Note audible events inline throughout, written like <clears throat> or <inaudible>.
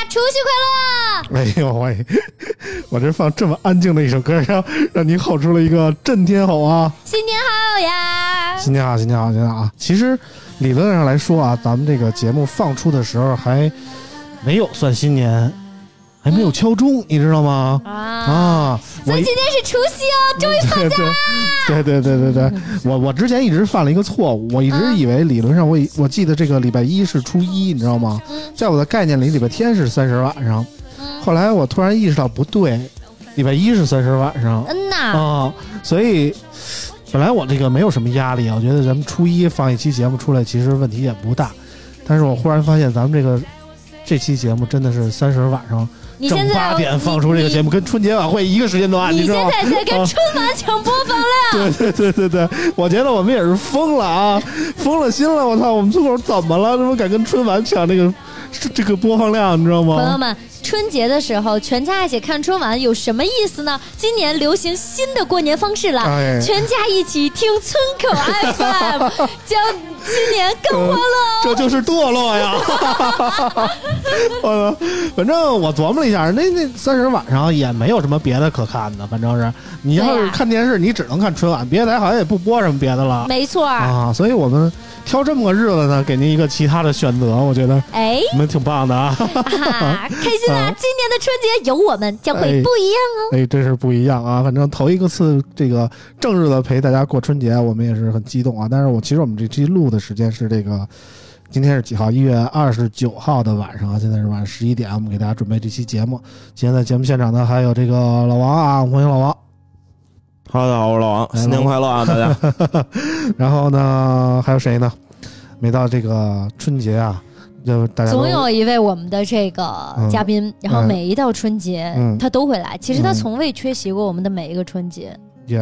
家除夕快乐！哎呦喂！我这放这么安静的一首歌，让让您吼出了一个震天吼啊！新年好呀！新年好，新年好，新年好啊！其实理论上来说啊，咱们这个节目放出的时候还没有算新年，还没有敲钟，你知道吗？啊，所以今天是除夕哦，终于放假啦！对对对对对对，我我之前一直犯了一个错误，我一直以为理论上我以我记得这个礼拜一是初一，你知道吗？在我的概念里，礼拜天是三十晚上。后来我突然意识到不对，礼拜一是三十晚上嗯呐，啊，所以本来我这个没有什么压力，我觉得咱们初一放一期节目出来，其实问题也不大。但是我忽然发现，咱们这个这期节目真的是三十晚上你现在八点放出这个节目，跟春节晚会一个时间段，你，知道吗？现在在跟春晚抢播放量，<laughs> 对对对对对，我觉得我们也是疯了啊，疯了心了！我操，我们村口怎么了？怎么敢跟春晚抢这个这个播放量？你知道吗？朋友们。春节的时候，全家一起看春晚有什么意思呢？今年流行新的过年方式了，哎全家一起听村口 <laughs> FM，将今年更欢乐哦。这就是堕落呀！我操，反正我琢磨了一下，那那三十晚上也没有什么别的可看的，反正是你要是看电视，你只能看春晚，别的台好像也不播什么别的了没错，啊。所以我们挑这么个日子呢，给您一个其他的选择，我觉得哎，你们挺棒的啊。啊，开心啊！<laughs> 啊今年的春节有我们，将会不一样哦。哎，真是不一样啊！反正头一个次这个正日子陪大家过春节，我们也是很激动啊。但是我其实我们这期录的时间是这个，今天是几号？一月二十九号的晚上啊，现在是晚上十一点，我们给大家准备这期节目。今天在节目现场呢，还有这个老王啊，欢迎老王。Hello，大家好，我是老王，哎新年快乐啊，大家！<laughs> 然后呢，还有谁呢？每到这个春节啊，就大家总有一位我们的这个嘉宾，然后嗯每一到春节、嗯他都会来。其实他嗯从未缺席过我们的每一个春节，也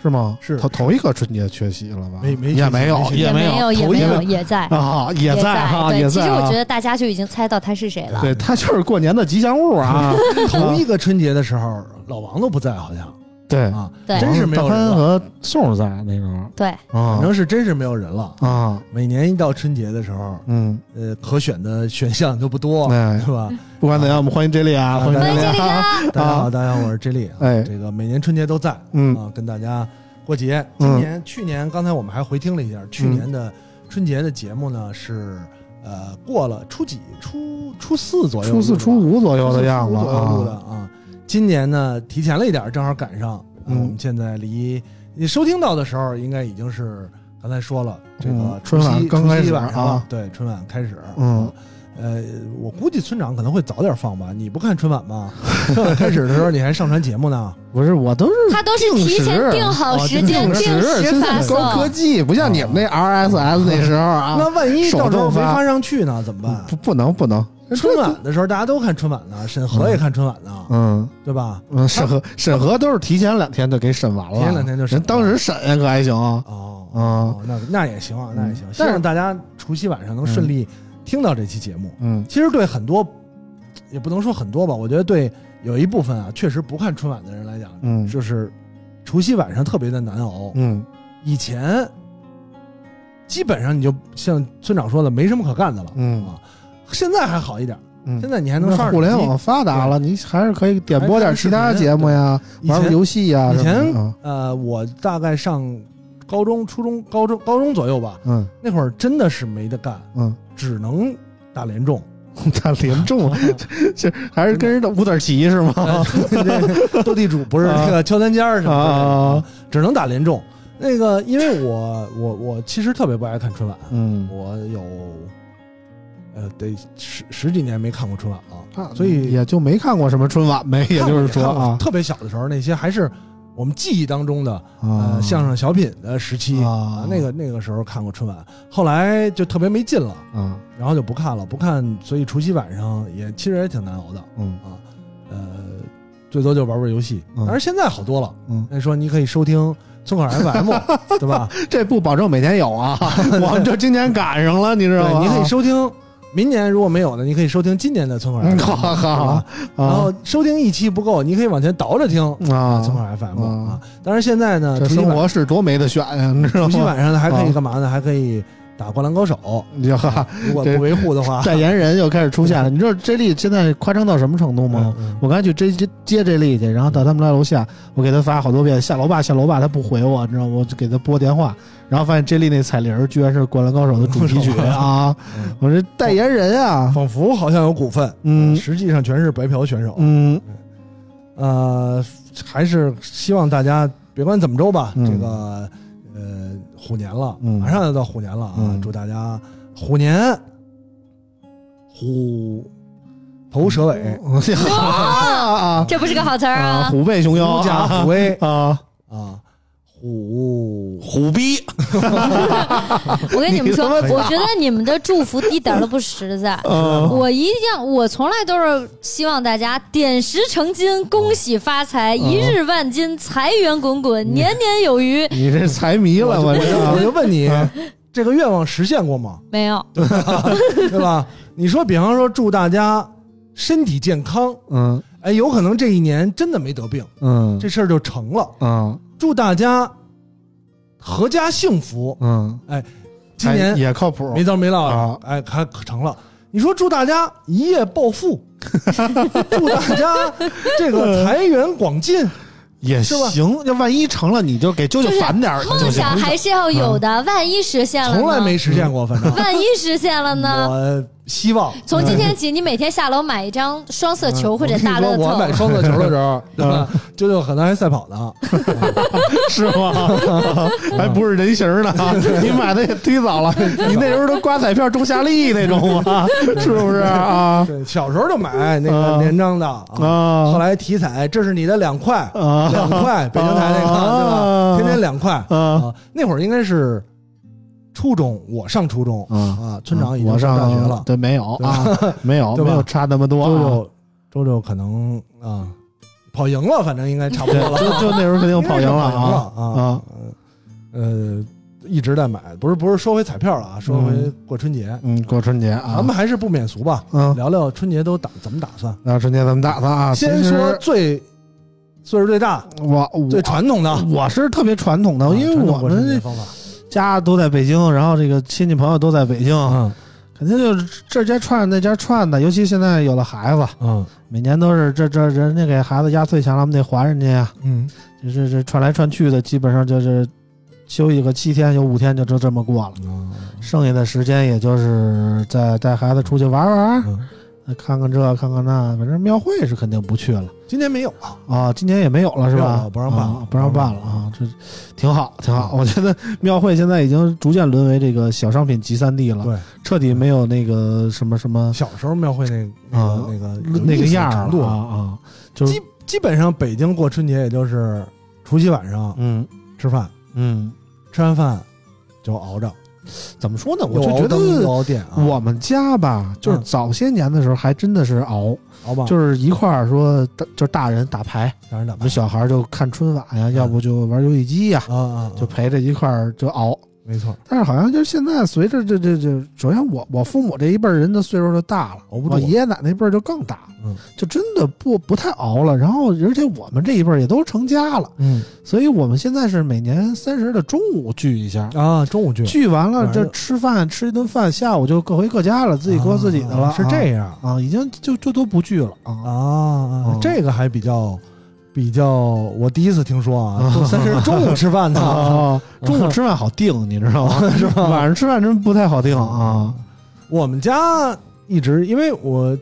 是吗？是他头一个春节缺席了吧？没没也没有也没有，也没有，也在。啊，也在在哈，对，也在啊。其实我觉得大家就已经猜到他是谁了。对他就是过年的吉祥物啊。<laughs> <laughs> 头一个春节的时候，老王都不在，好像对，啊，对真是没有大潘人了，和宋儿在那时候对，啊反正是真是没有人了。啊，每年一到春节的时候，嗯，呃，可选的 <laughs> 选项就不多，哎是吧？<laughs> 不管怎样，我们欢迎 J 莉啊，啊欢迎 J 莉啊。大家好，大家好，我是 J 莉啊。哎这个每年春节都在，嗯啊，跟大家过节。今年、去年刚才我们还回听了一下，去年的春节的节目呢是呃过了初几初初四左右初四初五左右的样子初初左右的啊，啊。今年呢提前了一点，正好赶上。呃嗯我们现在离你收听到的时候，应该已经是刚才说了，这个嗯除夕春晚刚开始除夕晚上对，春晚开始。嗯，呃，我估计村长可能会早点放吧。你不看春晚吗？<laughs> 春晚开始的时候你还上传节目呢。不是，我都是他都是提前定好时间、定定时高科。技，不像你们那 RSS 那时候啊，那万一到时候没发上去呢，怎么办？不不能不能，春晚的时候大家都看春晚呢，审核也看春晚呢，嗯对吧？嗯，审核审核都是提前两天就给审完了，提前两天就审人当时审可还行，哦啊哦，那那也行啊，那也行。希但是望大家除夕晚上能顺利听到这期节目。嗯其实对很多，也不能说很多吧，我觉得对有一部分啊，确实不看春晚的人来讲，嗯就是除夕晚上特别的难熬。嗯以前基本上你就像村长说的，没什么可干的了。嗯啊，现在还好一点，嗯，现在你还能上互联网发达了，你还是可以点播点其他节目呀，玩玩游戏呀，以前呃，我大概上高中、初中、高中、高中左右吧，嗯。那会儿真的是没得干，嗯，只能打联众，他连中，<laughs> <laughs> 这还是跟人的五子棋是吗？斗地主不是那个敲三尖儿什么的啊，只能打联众。那个，因为我我我其实特别不爱看春晚，嗯，我有呃得十十几年没看过春晚了，啊所以也就没看过什么春晚呗，也就是说啊特别小的时候那些还是我们记忆当中的啊呃相声小品的时期啊那个那个时候看过春晚，后来就特别没劲了，啊然后就不看了，不看，所以除夕晚上也其实也挺难熬的嗯啊，呃，最多就玩玩游戏，嗯但是现在好多了，嗯，那说你可以收听村口 FM，<laughs> 对吧？这不保证每天有啊，<laughs> 我们就今年赶上了，你知道，吗？你可以收听。明年如果没有呢，你可以收听今年的村口 FM，嗯好好好然啊后收听一期不够，你可以往前倒着听啊村口 FM 啊啊。当然现在呢，这生活是多没得选呀，你知道除夕？晚上呢还可以啊干嘛呢？还可以打《灌篮高手》你就哈，<laughs> 如果不维护的话，代言人又开始出现了。你知道 J 莉现在夸张到什么程度吗？嗯我刚才去接接接 J 莉去，然后到他们家楼下，我给他发好多遍下楼吧下楼吧，他不回我，你知道吗？我就给他拨电话，然后发现 J 莉那彩铃居然是《灌篮高手》的主题曲啊！嗯我这代言人啊，仿佛好像有股份，嗯实际上全是白嫖选手。嗯呃，还是希望大家别管怎么着吧，嗯这个呃虎年了，嗯。马上就到虎年了啊！嗯。祝大家虎年虎头蛇尾，<laughs> 啊。这不是个好词儿啊，啊！虎背熊腰，狐假虎威啊，啊，虎。虎逼，<laughs> 我跟你们说，我觉得你们的祝福一点都不实在。<laughs> 嗯。我一定，我从来都是希望大家点石成金，恭喜发财，一日万金，财源滚滚，年年有余。<laughs> 你这财迷了，我我就我就问你啊，这个愿望实现过吗？没有，对吧？你说，比方说祝大家身体健康，嗯。哎，有可能这一年真的没得病，嗯。这事儿就成了。嗯祝大家阖家幸福，嗯，哎今年哎也靠谱，没糟没落啊。的，哎，还可成了。你说祝大家一夜暴富，<laughs> 祝大家这个财源广进，也是行。要万一成了，你就给啾就是啾返点儿就梦想还是要有的，万一实现了？从来没实现过，反正。万一实现了呢？我希望。从今天起，你每天下楼买一张双色球或者大乐我买。双色球的时候，对 <laughs> 吧？啾啾可能还赛跑呢，<laughs> 是吗？<laughs> 还不是人形儿呢，你买的也忒早了。你那时候都刮彩票中夏利那种吗？是不是啊？对，小时候就买那啊个连张的啊。啊后来体彩，这是你的两块，啊两块，北京台那个对吧？啊天天两块啊啊。那会儿应该是初中，我上初中啊啊，村长已经上上大学了。对，没有啊，<laughs> 没有没有差那么多啊。周周周周可能啊跑赢了，反正应该差不多了。，就就那时候肯定跑赢了啊啊！呃，一直在买，不是不是说回彩票了啊，说回过春节，嗯，过春节啊，咱们还是不免俗吧，嗯，聊聊春节都打怎么打算。那春节怎么打算啊，先说最岁数最大、我我最传统的，我是特别传统的，因为我们这节方法，家都在北京，然后这个亲戚朋友都在北京，嗯。肯定就是这家串那家串的，尤其现在有了孩子，嗯。每年都是这这人家给孩子压岁钱了，我们得还人家呀。嗯，这这这串来串去的，基本上就是休息个七天，有五天就就这么过了，嗯。剩下的时间也就是再带孩子出去玩玩，嗯看看这看看那，反正庙会是肯定不去了今年没有啊，啊，今年也没有了是吧？不让办了啊不让办了啊，这挺好挺好。我觉得庙会现在已经逐渐沦为这个小商品集散地了，对，彻底没有那个什么什么小时候庙会那那啊个那个那个样儿程度了啊啊，就是基基本上北京过春节也就是除夕晚上嗯吃饭，嗯，吃完饭就熬着，怎么说呢？我就觉得我们家吧，就是嗯早些年的时候还真的是熬，熬吧，就是一块儿说，就是大人打牌，大人打我们小孩就看春晚嗯呀，要不就玩游戏机呀，啊啊，就陪着一块儿就熬。没错，但是好像就是现在，随着这这这，首先我我父母这一辈人的岁数就大了，我爷爷奶奶那辈儿就更大，嗯，就真的不不太熬了。然后而且我们这一辈也都成家了，嗯。所以我们现在是每年三十的中午聚一下，啊，中午聚。聚完了这吃饭吃一顿饭，下午就各回各家了，自己过自己的了。啊。是这样。啊，已经就就都不聚了啊。这个还比较比较，我第一次听说啊，三 <laughs> 十中午吃饭的啊，啊，<laughs> 中午吃饭好定，你知道吗？<laughs> 是吧？晚上吃饭真不太好定啊。我们家一直，因为我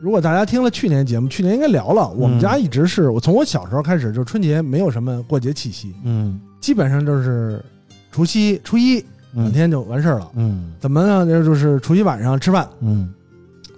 如果大家听了去年节目，去年应该聊了，我们家一直是我从我小时候开始，就春节没有什么过节气息，嗯基本上就是除夕、初一两嗯天就完事儿了。嗯怎么呢？这就是除夕晚上吃饭，嗯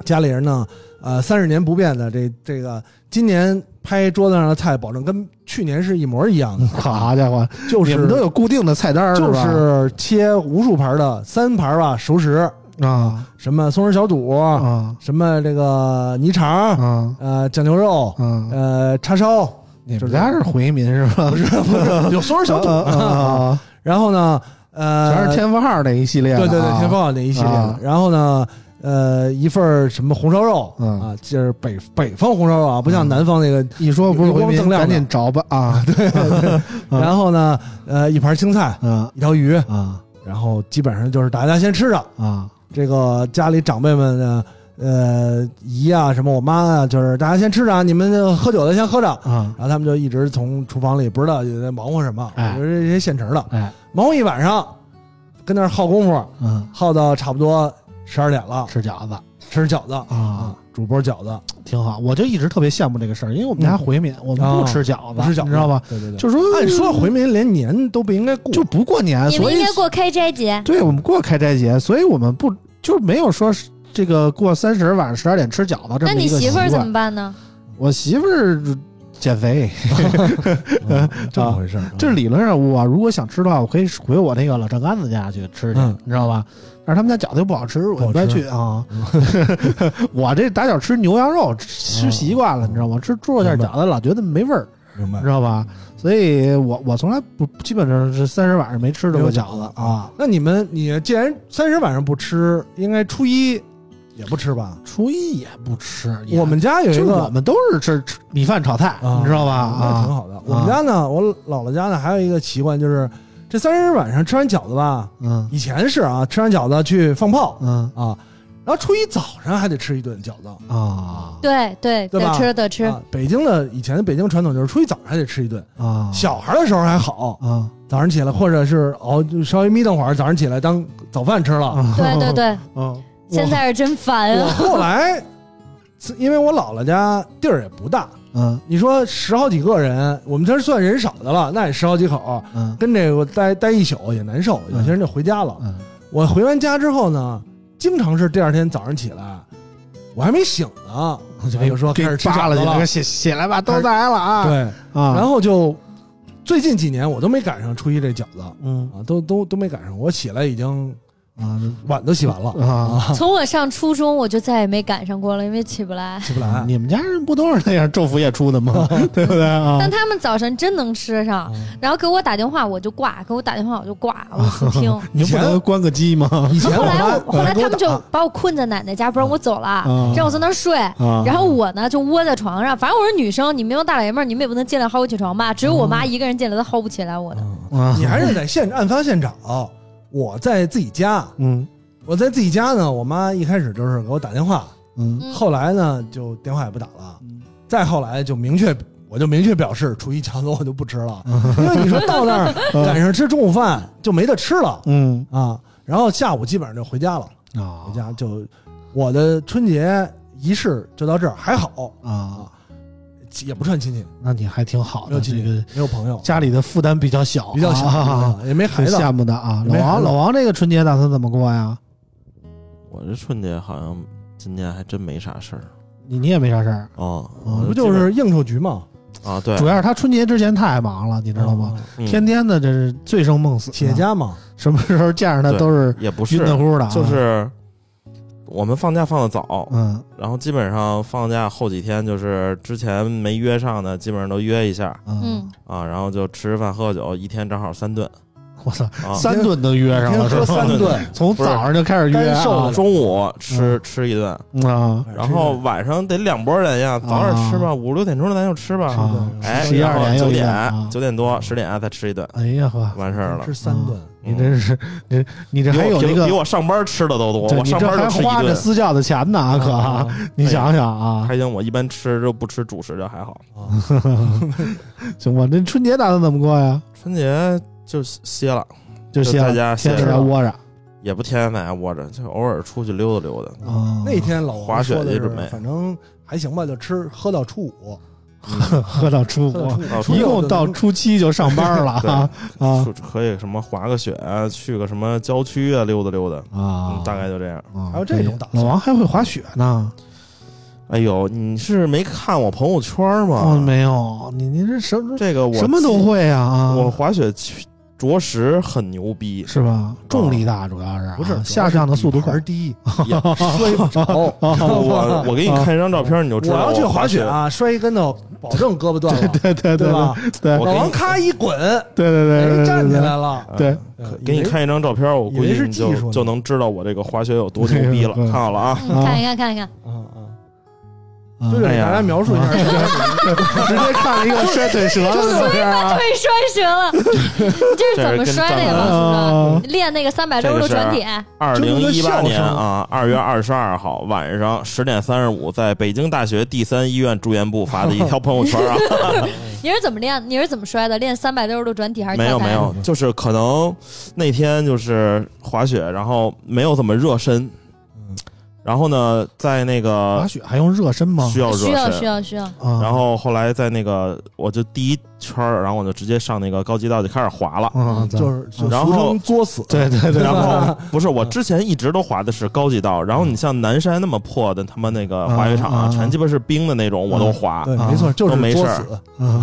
家里人呢，呃，三十年不变的这这个，今年拍桌子上的菜，保证跟去年是一模一样的，<laughs> 好家伙，就是你们都有固定的菜单儿就是切无数盘的三盘吧熟食，啊。什么松仁小肚，啊。什么这个泥肠，啊。呃，酱牛肉，啊！呃，叉烧，你们家是回民是吧？不是不是有松仁小肚，<laughs> 啊，然后呢，呃，全是天福号那一系列。对对对，天凤那一系列。然后呢，呃，一份儿什么红烧肉嗯。啊，就是北北方红烧肉啊，不像南方那个。一说不是赶紧找吧啊！<laughs> 对，<laughs> 嗯。然后呢，呃，一盘青菜，嗯。一条鱼，啊然后基本上就是大家先吃着。啊这个家里长辈们呢，呃，姨啊，什么我妈啊，就是大家先吃着啊，你们喝酒的先喝着。啊！然后他们就一直从厨房里不知道也在忙活什么，哎。我觉得这些现成的，哎，忙活一晚上，跟那儿耗功夫，嗯，耗到差不多十二点了，吃饺子吃饺子啊，煮波饺子，挺好。我就一直特别羡慕这个事儿，因为我们家回民，我们不吃饺子，吃饺子，你知道吧？？对对对，就是说，按说回民连年都不应该过，就不过年，你们所以应该过开斋节，对我们过开斋节，所以我们不就没有说这个过三十晚上十二点吃饺子这那你么一个习惯。媳妇儿怎么办呢？我媳妇儿减肥，<laughs> 嗯 <laughs> 这么回事儿。这理论上我如果想吃的话，我可以回我那个老丈杆子家去吃去，嗯你知道吧？但是他们家饺子又不好吃，我不好吃不爱去啊。<laughs> 我这打小吃牛羊肉吃习惯了，你知道吗？吃猪肉馅饺子老觉得没味儿，明白知。道吧？所以我我从来不基本上是三十晚上没吃着过饺子啊。那你们，你既然三十晚上不吃，应该初一也不吃吧？初一也不吃，我们家有一个我们都是吃吃米饭炒菜，啊你知道吧？啊，那挺好的。我们家呢，我姥姥家呢，还有一个习惯，就是这三十晚上吃完饺子吧，嗯以前是啊，吃完饺子去放炮嗯啊，然后初一早上还得吃一顿饺子。啊对对，对吧得吃得吃。啊，北京的以前的北京传统就是初一早上还得吃一顿，啊小孩的时候还好，啊早上起来或者是熬就稍微眯瞪会儿，早上起来当早饭吃了。啊！对对对，嗯 <laughs> <laughs> 现在是真烦我啊！后来，因为我姥姥家地儿也不大，<laughs> 嗯你说十好几个人，我们这算人少的了，那也十好几口，嗯跟这个待待一宿也难受，有些人就回家了。嗯我回完家之后呢，经常是第二天早上起来，我还没醒呢，<laughs> 就就说开始吃饺子了起起来吧，都来了啊！对，啊，然后就最近几年我都没赶上初一这饺子嗯啊，都都都没赶上，我起来已经啊碗都洗完了啊，<laughs> 从我上初中我就再也没赶上过了，因为起不来。起不来。<laughs> 你们家人不都是那样昼伏夜出的吗？<laughs> 对不对啊？但他们早晨真能吃上，然后给我打电话我就挂，给我打电话我就挂，我不听。你不能关个机吗？以前后来我我后来他们就把我困在奶奶家，不让我走了，让我在那儿睡。啊然后我呢就窝在床上，反正我是女生，你们大老爷们儿，你们也不能进来薅我起床吧？只有我妈一个人进来，她薅不起来我的。啊你还是在现案发现场。我在自己家，嗯。我在自己家呢，我妈一开始就是给我打电话，嗯。嗯后来呢就电话也不打了，嗯。再后来就明确，我就明确表示初一强子我就不吃了，<laughs> 因为你说到那儿赶上吃中午饭就没得吃了。嗯。啊，然后下午基本上就回家了，啊。回家就我的春节仪式就到这儿，还好。啊，也不串亲戚，那你还挺好的，没有亲戚这个，没有朋友，家里的负担比较小，比较小，啊也没孩子，羡慕的啊。老王，老王这个春节打算怎么过呀？我这春节好像今年还真没啥事儿你你也没啥事儿，哦，嗯不就是应酬局吗？啊？对，主要是他春节之前太忙了，你知道吗？天天的这是醉生梦死，企业家嘛，什么时候见着他都是也不是晕，乎乎的啊，就是我们放假放的早，嗯。然后基本上放假后几天就是之前没约上的，基本上都约一下。嗯嗯，啊，然后就吃吃饭喝酒，一天正好三顿我操，啊。三顿都约上了，天喝是吧三顿，<laughs> 从早上就开始约中午吃吃一顿，啊然后晚上得两拨人呀，早点吃吧，五六点钟咱就吃吧。啊！哎，十一二点又九点九点多十点再吃一顿，哎呀呵，完事儿了吃。三顿，你真是你你这还有那个比我上班吃的都多，我上班还花着。私教的钱呢，啊可啊你想想啊，还行，我一般吃就不吃主食就还好。<laughs> 行吧？那春节打算怎么过呀？春节就歇了，就歇就在家天天歇着在家窝着也不天天在家窝着，就偶尔出去溜达溜达。啊。那天老王滑雪说的去准备反正还行吧，就吃喝到初五，喝到初 <laughs> 喝到初五，<laughs> 一共到初七就上班了对啊啊出可以什么滑个雪啊，去个什么郊区啊溜达溜达，啊嗯，！大概就这样。啊还有这种打算老王还会滑雪呢？哎呦，你是没看我朋友圈哦，吗？没有，你你这什么这个我什么都会呀啊！我滑雪着实很牛逼，是吧？重力大，主要是啊不是下降的速度快。还是低，也摔不着。<laughs> 我我给你看一张照片，你就知道我要去滑滑雪，啊，摔一跟头，保证胳膊断了，<laughs> 对对对对吧？对。老王咔一滚，对对对站起来了。对。啊给你看一张照片，我估计你就技术就能知道我这个滑雪有多牛逼了。<laughs> 嗯看好了啊，嗯看一看，看一看，嗯嗯，啊就给大家描述一下，直接看了一个摔腿折了的照片啊！腿摔折了，这是怎么摔的呀，这是跟王啊叔叔？练那个三百六十度转体，二零一八年啊，二月二十二号晚上十点三十五，在北京大学第三医院住院部发的一条朋友圈啊。<laughs> <laughs> 你是怎么练？你是怎么摔的？练三百六十度转体还是没有没有，就是可能那天就是滑雪，然后没有怎么热身，然后呢，在那个滑个雪还用热身吗？需要热需要需身，要需要，啊，然后后来在那个我就第一圈儿，然后我就直接上那个高级道就开始滑了。嗯，就是就然后俗称作死，对对对，然后 <laughs> 不是我之前一直都滑的是高级道，然后你像南山那么破的他妈那个滑雪场啊全鸡巴是冰的那种，我都滑。没错，就是都没事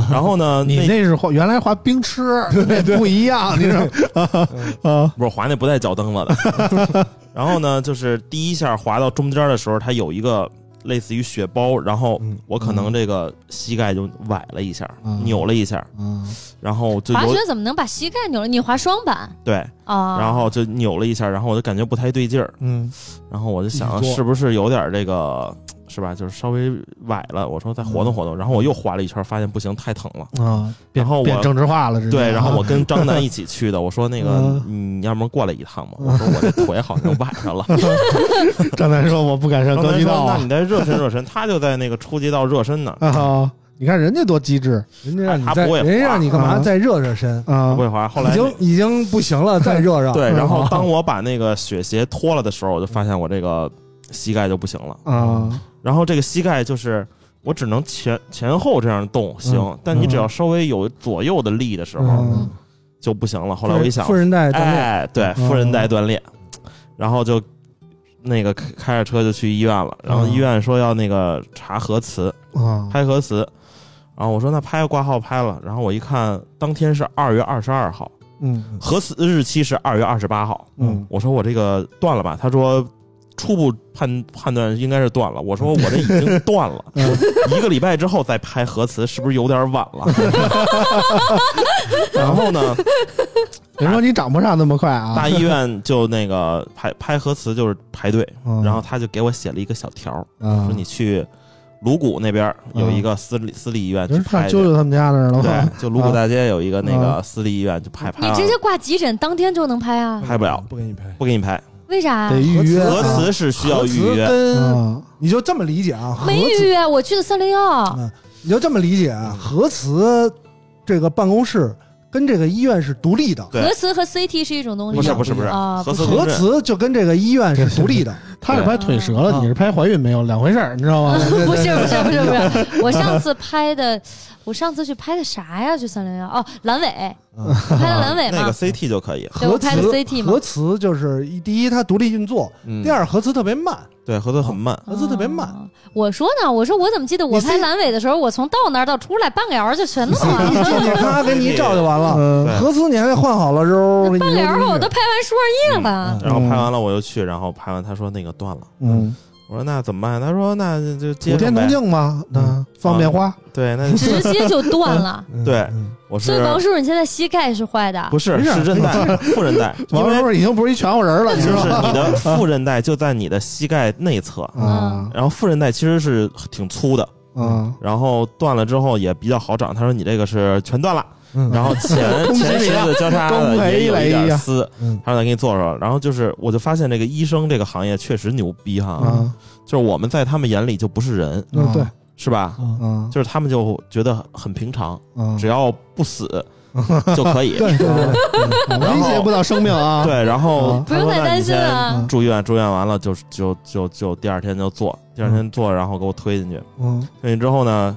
然后呢，你那那是滑，原来滑冰吃，对 <laughs> 不一样，你知道吗？啊 <laughs> 不是滑那不带脚蹬子的。然后呢，就是第一下滑到中间的时候，它有一个类似于雪包，然后嗯我可能这个膝盖就崴了一下，嗯扭了一下，嗯然后就有滑雪怎么能把膝盖扭了？你滑双板。对，啊？然后就扭了一下，然后我就感觉不太对劲儿，嗯。然后我就想是不是有点这个。是吧？就是稍微崴了，我说再活动活动，然后我又滑了一圈，发现不行，太疼了。啊，然后我变政治化了，对，然后啊我跟张楠一起去的，我说那个嗯你要不过来一趟吧？我说我这 <laughs> 腿好像崴上了。<laughs> 张楠说我不敢上张楠说：“高级道啊那你再热身热身。”他就在那个初级道热身呢，啊！你看人家多机智人家让你再，人家让你干嘛？啊再热热身，啊不！会滑。后来已经已经不行了，再热热。<laughs> 对，然后啊当我把那个雪鞋脱了的时候，我就发现我这个膝盖就不行了。啊然后这个膝盖就是我只能前前后这样动行嗯，但你只要稍微有左右的力的时候嗯就不行了。后来我一想富人带锻炼，哎，对，嗯副韧带锻炼，然后就那个开开着车就去医院了。然后医院说要那个查核磁，啊拍核磁。然后我说那拍挂号拍了，然后我一看，当天是二月二十二号，嗯核磁日期是二月二十八号。嗯我说我这个断了吧？他说初步判判断应该是断了。我说我这已经断了，<laughs> 嗯一个礼拜之后再拍核磁，是不是有点晚了？<laughs> 然后呢，<laughs> 人说你长不上那么快啊！大医院就那个拍拍核磁就是排队，嗯然后他就给我写了一个小条说你去鲁谷那边有一个私立私立医院去拍去。啾啾他们家那儿了对？，就鲁谷大街有一个那啊个私立医院，就拍你直接挂急诊，当天就能拍啊？拍不了，不给你拍。不给你拍。为啥得？预约核磁是需要预约，你就这么理解啊？没预约，我去的三零幺。嗯，你就这么理解啊？核磁这个办公室跟这个医院是独立的，核磁和 CT 是一种东西吗，不是不是不是啊，核磁不是核磁就跟这个医院是独立的。他是拍腿折了，你是拍怀孕没有，两回事儿，你知道吗？不是不是不是不是，<laughs> 我上次拍的，我上次去拍的啥呀？去三零幺哦，阑尾，拍的阑尾吗那个。CT 就可以。核对我拍的磁 CT 嘛核磁就是第一它独立运作，嗯第，二核磁特别慢，对，核磁很慢。核磁特别慢。哦我说呢，我说我怎么记得我拍阑尾的时候，我从到那儿到出来半个小时就全弄完你进去了。咔给你一照就完了。核磁你还得换好了之后，半个小时我都拍完输上液了。然后拍完了我又去，然后拍完他说那个断了，嗯，我说那怎么办？他说那就接普天同。庆嘛，嗯那方便花，对，那就直接就断了。<laughs> 嗯对嗯我是所以王叔叔，你现在膝盖是坏的不。是是韧带副 <laughs> 韧带，<laughs> 王叔叔已经不是一全乎人了，你就是知道吗？你的副韧带就在你的膝盖内侧，啊然后副韧带其实是挺粗的，啊，然后断了之后也比较好长。他说你这个是全断了，嗯。然后前 <laughs> 前十字交叉的也有一点丝，嗯。他说再给你做做。然后就是我就发现这个医生这个行业确实牛逼哈，啊就是我们在他们眼里就不是人，嗯对，是吧？嗯。啊就是他们就觉得很平常，啊，只要不死就可以。对 <laughs> 对对，威胁不到生命啊，对，然后啊不用太担心啊。嗯。住院，住院完了就就就就第二天就做，第二天做，然后给我推进去，嗯。推进去之后呢，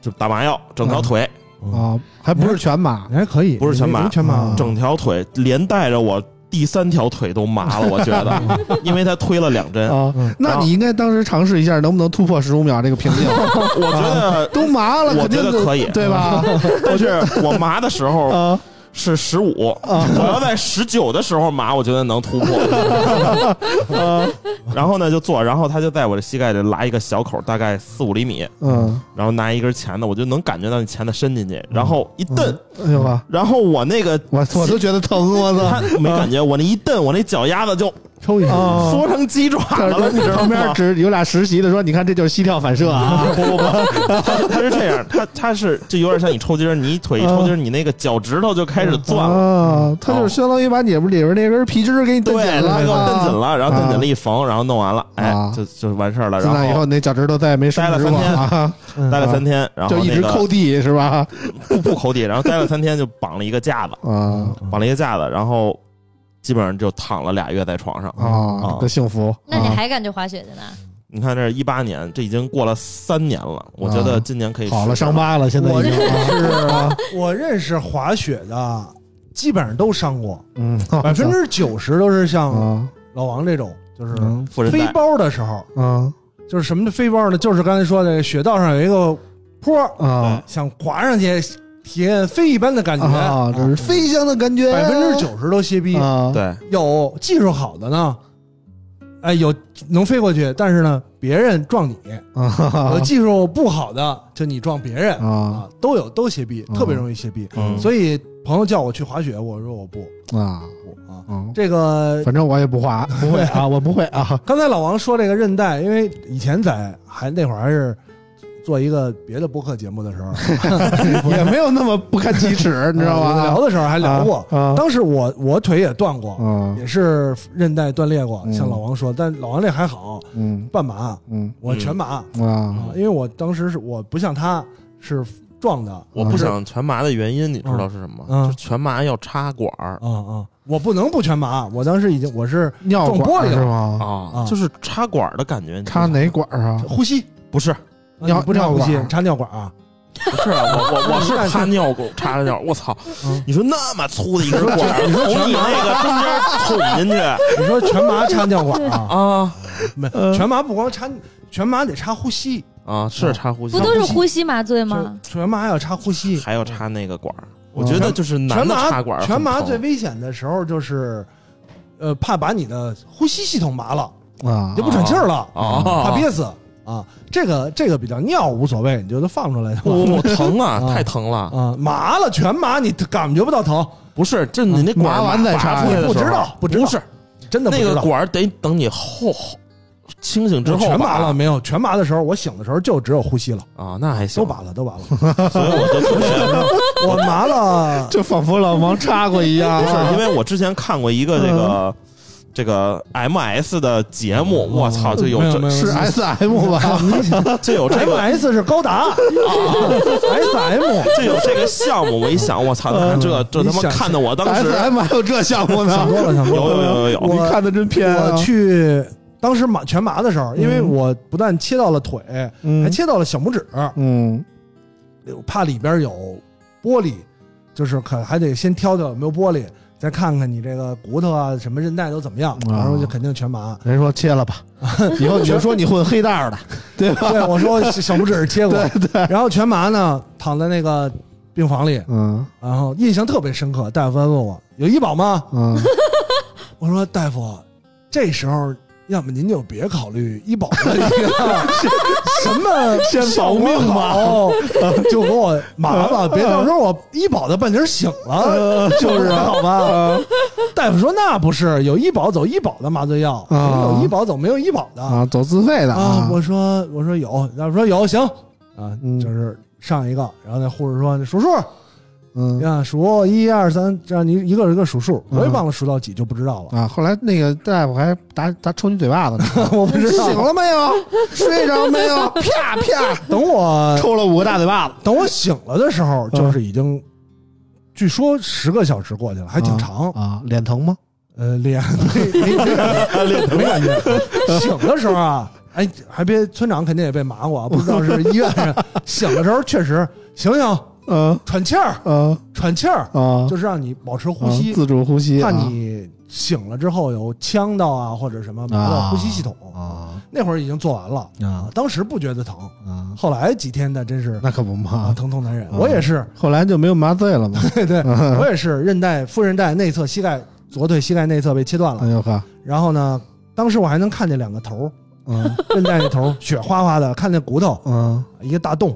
就打麻药，整条腿，啊，还不是全麻你还可以，不是全麻全麻啊，整条腿连带着我第三条腿都麻了，<laughs> 我觉得，因为他推了两针，啊嗯，那你应该当时尝试一下，能不能突破十五秒这个瓶颈？<laughs> 我觉得。都麻了，我觉得可以对吧？<laughs> 但是我麻的时候啊是十五，啊。我要在十九的时候码，我觉得能突破。<laughs> 然后呢就做，然后他就在我的膝盖里拉一个小口，大概四五厘米，嗯，然后拿一根钳子，我就能感觉到你钳子伸进去，然后一蹬，哎呦吧，然后我那个我我都觉得疼，我他操！没感觉，我那一蹬，我那脚丫子就抽一下，啊缩成鸡爪子了，你知道旁边？只有俩实习的说：“你看，这就是膝跳反射啊不不不，<laughs> 他他是这样，他他是就有点像你抽筋儿，你腿一抽筋，你那个脚趾头就开始！”攥了。啊，他就是相当于把你们里边那根皮筋儿给你蹬对，紧了，给我啊蹬紧了，然后蹬紧了一缝，然后弄完了，哎啊，就就完事儿了。自那以后，你那脚趾头再也没伸直过待了三天待了三天，然后就一直抠地是吧？不不抠地，然后待了三天就绑了一个架子，啊绑了一个架子，然后基本上就躺了俩月在床上。啊，多幸福！那你啊还敢去滑雪去呢？你看，这是一八年，这已经过了三年了，我觉得今年可以好了，伤疤了，现在已经我认啊识，<laughs> 我认识滑雪的，基本上都伤过，嗯，<laughs> 百分之九十都是像啊老王这种，就是嗯飞。包的时候，嗯就是什么的飞包呢？就是刚才说的雪道上有一个坡，啊想滑上去体验飞一般的感觉，啊！这是飞翔的感觉，百分之九十都歇逼。啊，对，有技术好的呢，哎，有能飞过去，但是呢，别人撞你；啊。有技术不好的，就你撞别人。啊。啊，都有都歇逼，啊。特别容易歇逼。嗯。所以朋友叫我去滑雪，我说我不啊。不啊。嗯，这个反正我也不滑，不会啊，<laughs> 我不会啊。刚才老王说这个韧带，因为以前在还那会儿还是做一个别的播客节目的时候，<laughs> 也没有那么不堪其耻，<laughs> 你知道吗？聊的时候还聊过。啊当时我我腿也断过，嗯也是韧带断裂过，嗯。像老王说，但老王这还好，嗯。半麻，嗯。我全麻啊。啊，因为我当时是我不像他是撞的，我不想全麻的原因，你知道是什么吗？嗯。就全麻要插管儿。啊啊，我不能不全麻，我当时已经我是尿撞玻璃是吗？啊，啊。就是插管的感觉。插哪管啊？呼吸，不是你不插呼吸尿管插尿管啊，不是啊，我我我是插尿管插着尿，我操！你说那么粗的一根管儿，从你那个中间捅进去你说全麻插尿管啊？啊没，全麻不光插，全麻得插呼吸，啊，是插呼吸不，都是呼吸麻醉吗？全全麻要插呼吸。还要插那个管儿。我觉得就是男的全麻插管全麻疼最危险的时候就是，呃，怕把你的呼吸系统麻了，啊就不喘气儿了，啊怕憋死啊。这个这个比较尿无所谓，你就都放出来就完了我疼啊，<laughs> 啊太疼了！啊，麻了全麻，你感觉不到疼，不是，这你那管儿麻完再插出来的时候不知道不知道不是那个真的不知道。管儿得等你后后清醒之后全麻了没有？全麻的时候，我醒的时候就只有呼吸了，啊，那还行都，麻了，都麻了。<laughs> 所以我就特别 <laughs> 我麻了，就仿佛老王插过一样不是，因为我之前看过一个这个这个 MS 的节目，我操，就 <laughs> 有这是 <laughs> S M 吧？就有这 MS 是高达，S M <laughs> 就有这个项目，我一想，我操，这这他妈看的我当 S 时 M 还有这项目呢想？多了，想多有了。有有有有，你看的真偏啊！我去当时麻全麻的时候，因为嗯我不但切到了腿，嗯还切到了小拇指，嗯怕里边有玻璃，就是可还得先挑挑有没有玻璃，再看看你这个骨头啊什么韧带都怎么样，啊然后就肯定全麻。人说切了吧，<laughs> 以后你就说你混黑道的，对吧？对，我说小拇指切过，<laughs> 对对，然后全麻呢，躺在那个病房里，嗯然后印象特别深刻。大夫还问我有医保吗？嗯 <laughs> 我说大夫，这时候要么您就别考虑医保的问题了，什么先保命吧好，<laughs> 就给我麻吧，别到时候我医保的半截醒了，<laughs> 就是啊 <laughs> 好吧？大夫说那不是，有医保走医保的麻醉药，啊有医保走没有医保的啊，走自费的啊。我说我说有，大夫说有，行啊，嗯就是上一个，然后那护士说数数。嗯啊，数一二三，这样你一个一个数数，嗯我也忘了数到几就不知道了。啊，后来那个大夫还打打抽你嘴巴子呢，<laughs> 我不知道醒了没有？睡着没有？啪啪，<laughs> 等我抽了五个大嘴巴子，等我醒了的时候，就是已经，据说十个小时过去了，还挺长。啊，脸疼吗？呃，脸没没没感觉，没感觉。醒的时候啊，哎，还别村长肯定也被麻过，不知道是医院人。醒的时候确实醒醒，嗯喘气儿，嗯喘气儿，啊，就是让你保持呼吸啊，自主呼吸，怕啊你醒了之后有呛到啊或者什么麻到呼吸系统。啊那会儿已经做完了啊当时不觉得疼，啊，后来几天的真是 <laughs> 那可不啊嘛，疼痛难忍。啊我也是，后来就没有麻醉了嘛。<laughs> 对对，<laughs> 我也是韧带副韧带内侧膝盖左腿膝盖内侧被切断了，哎呦呵，然后呢，当时我还能看见两个头儿，嗯韧带那头儿血哗哗的，看见骨头嗯一个大洞，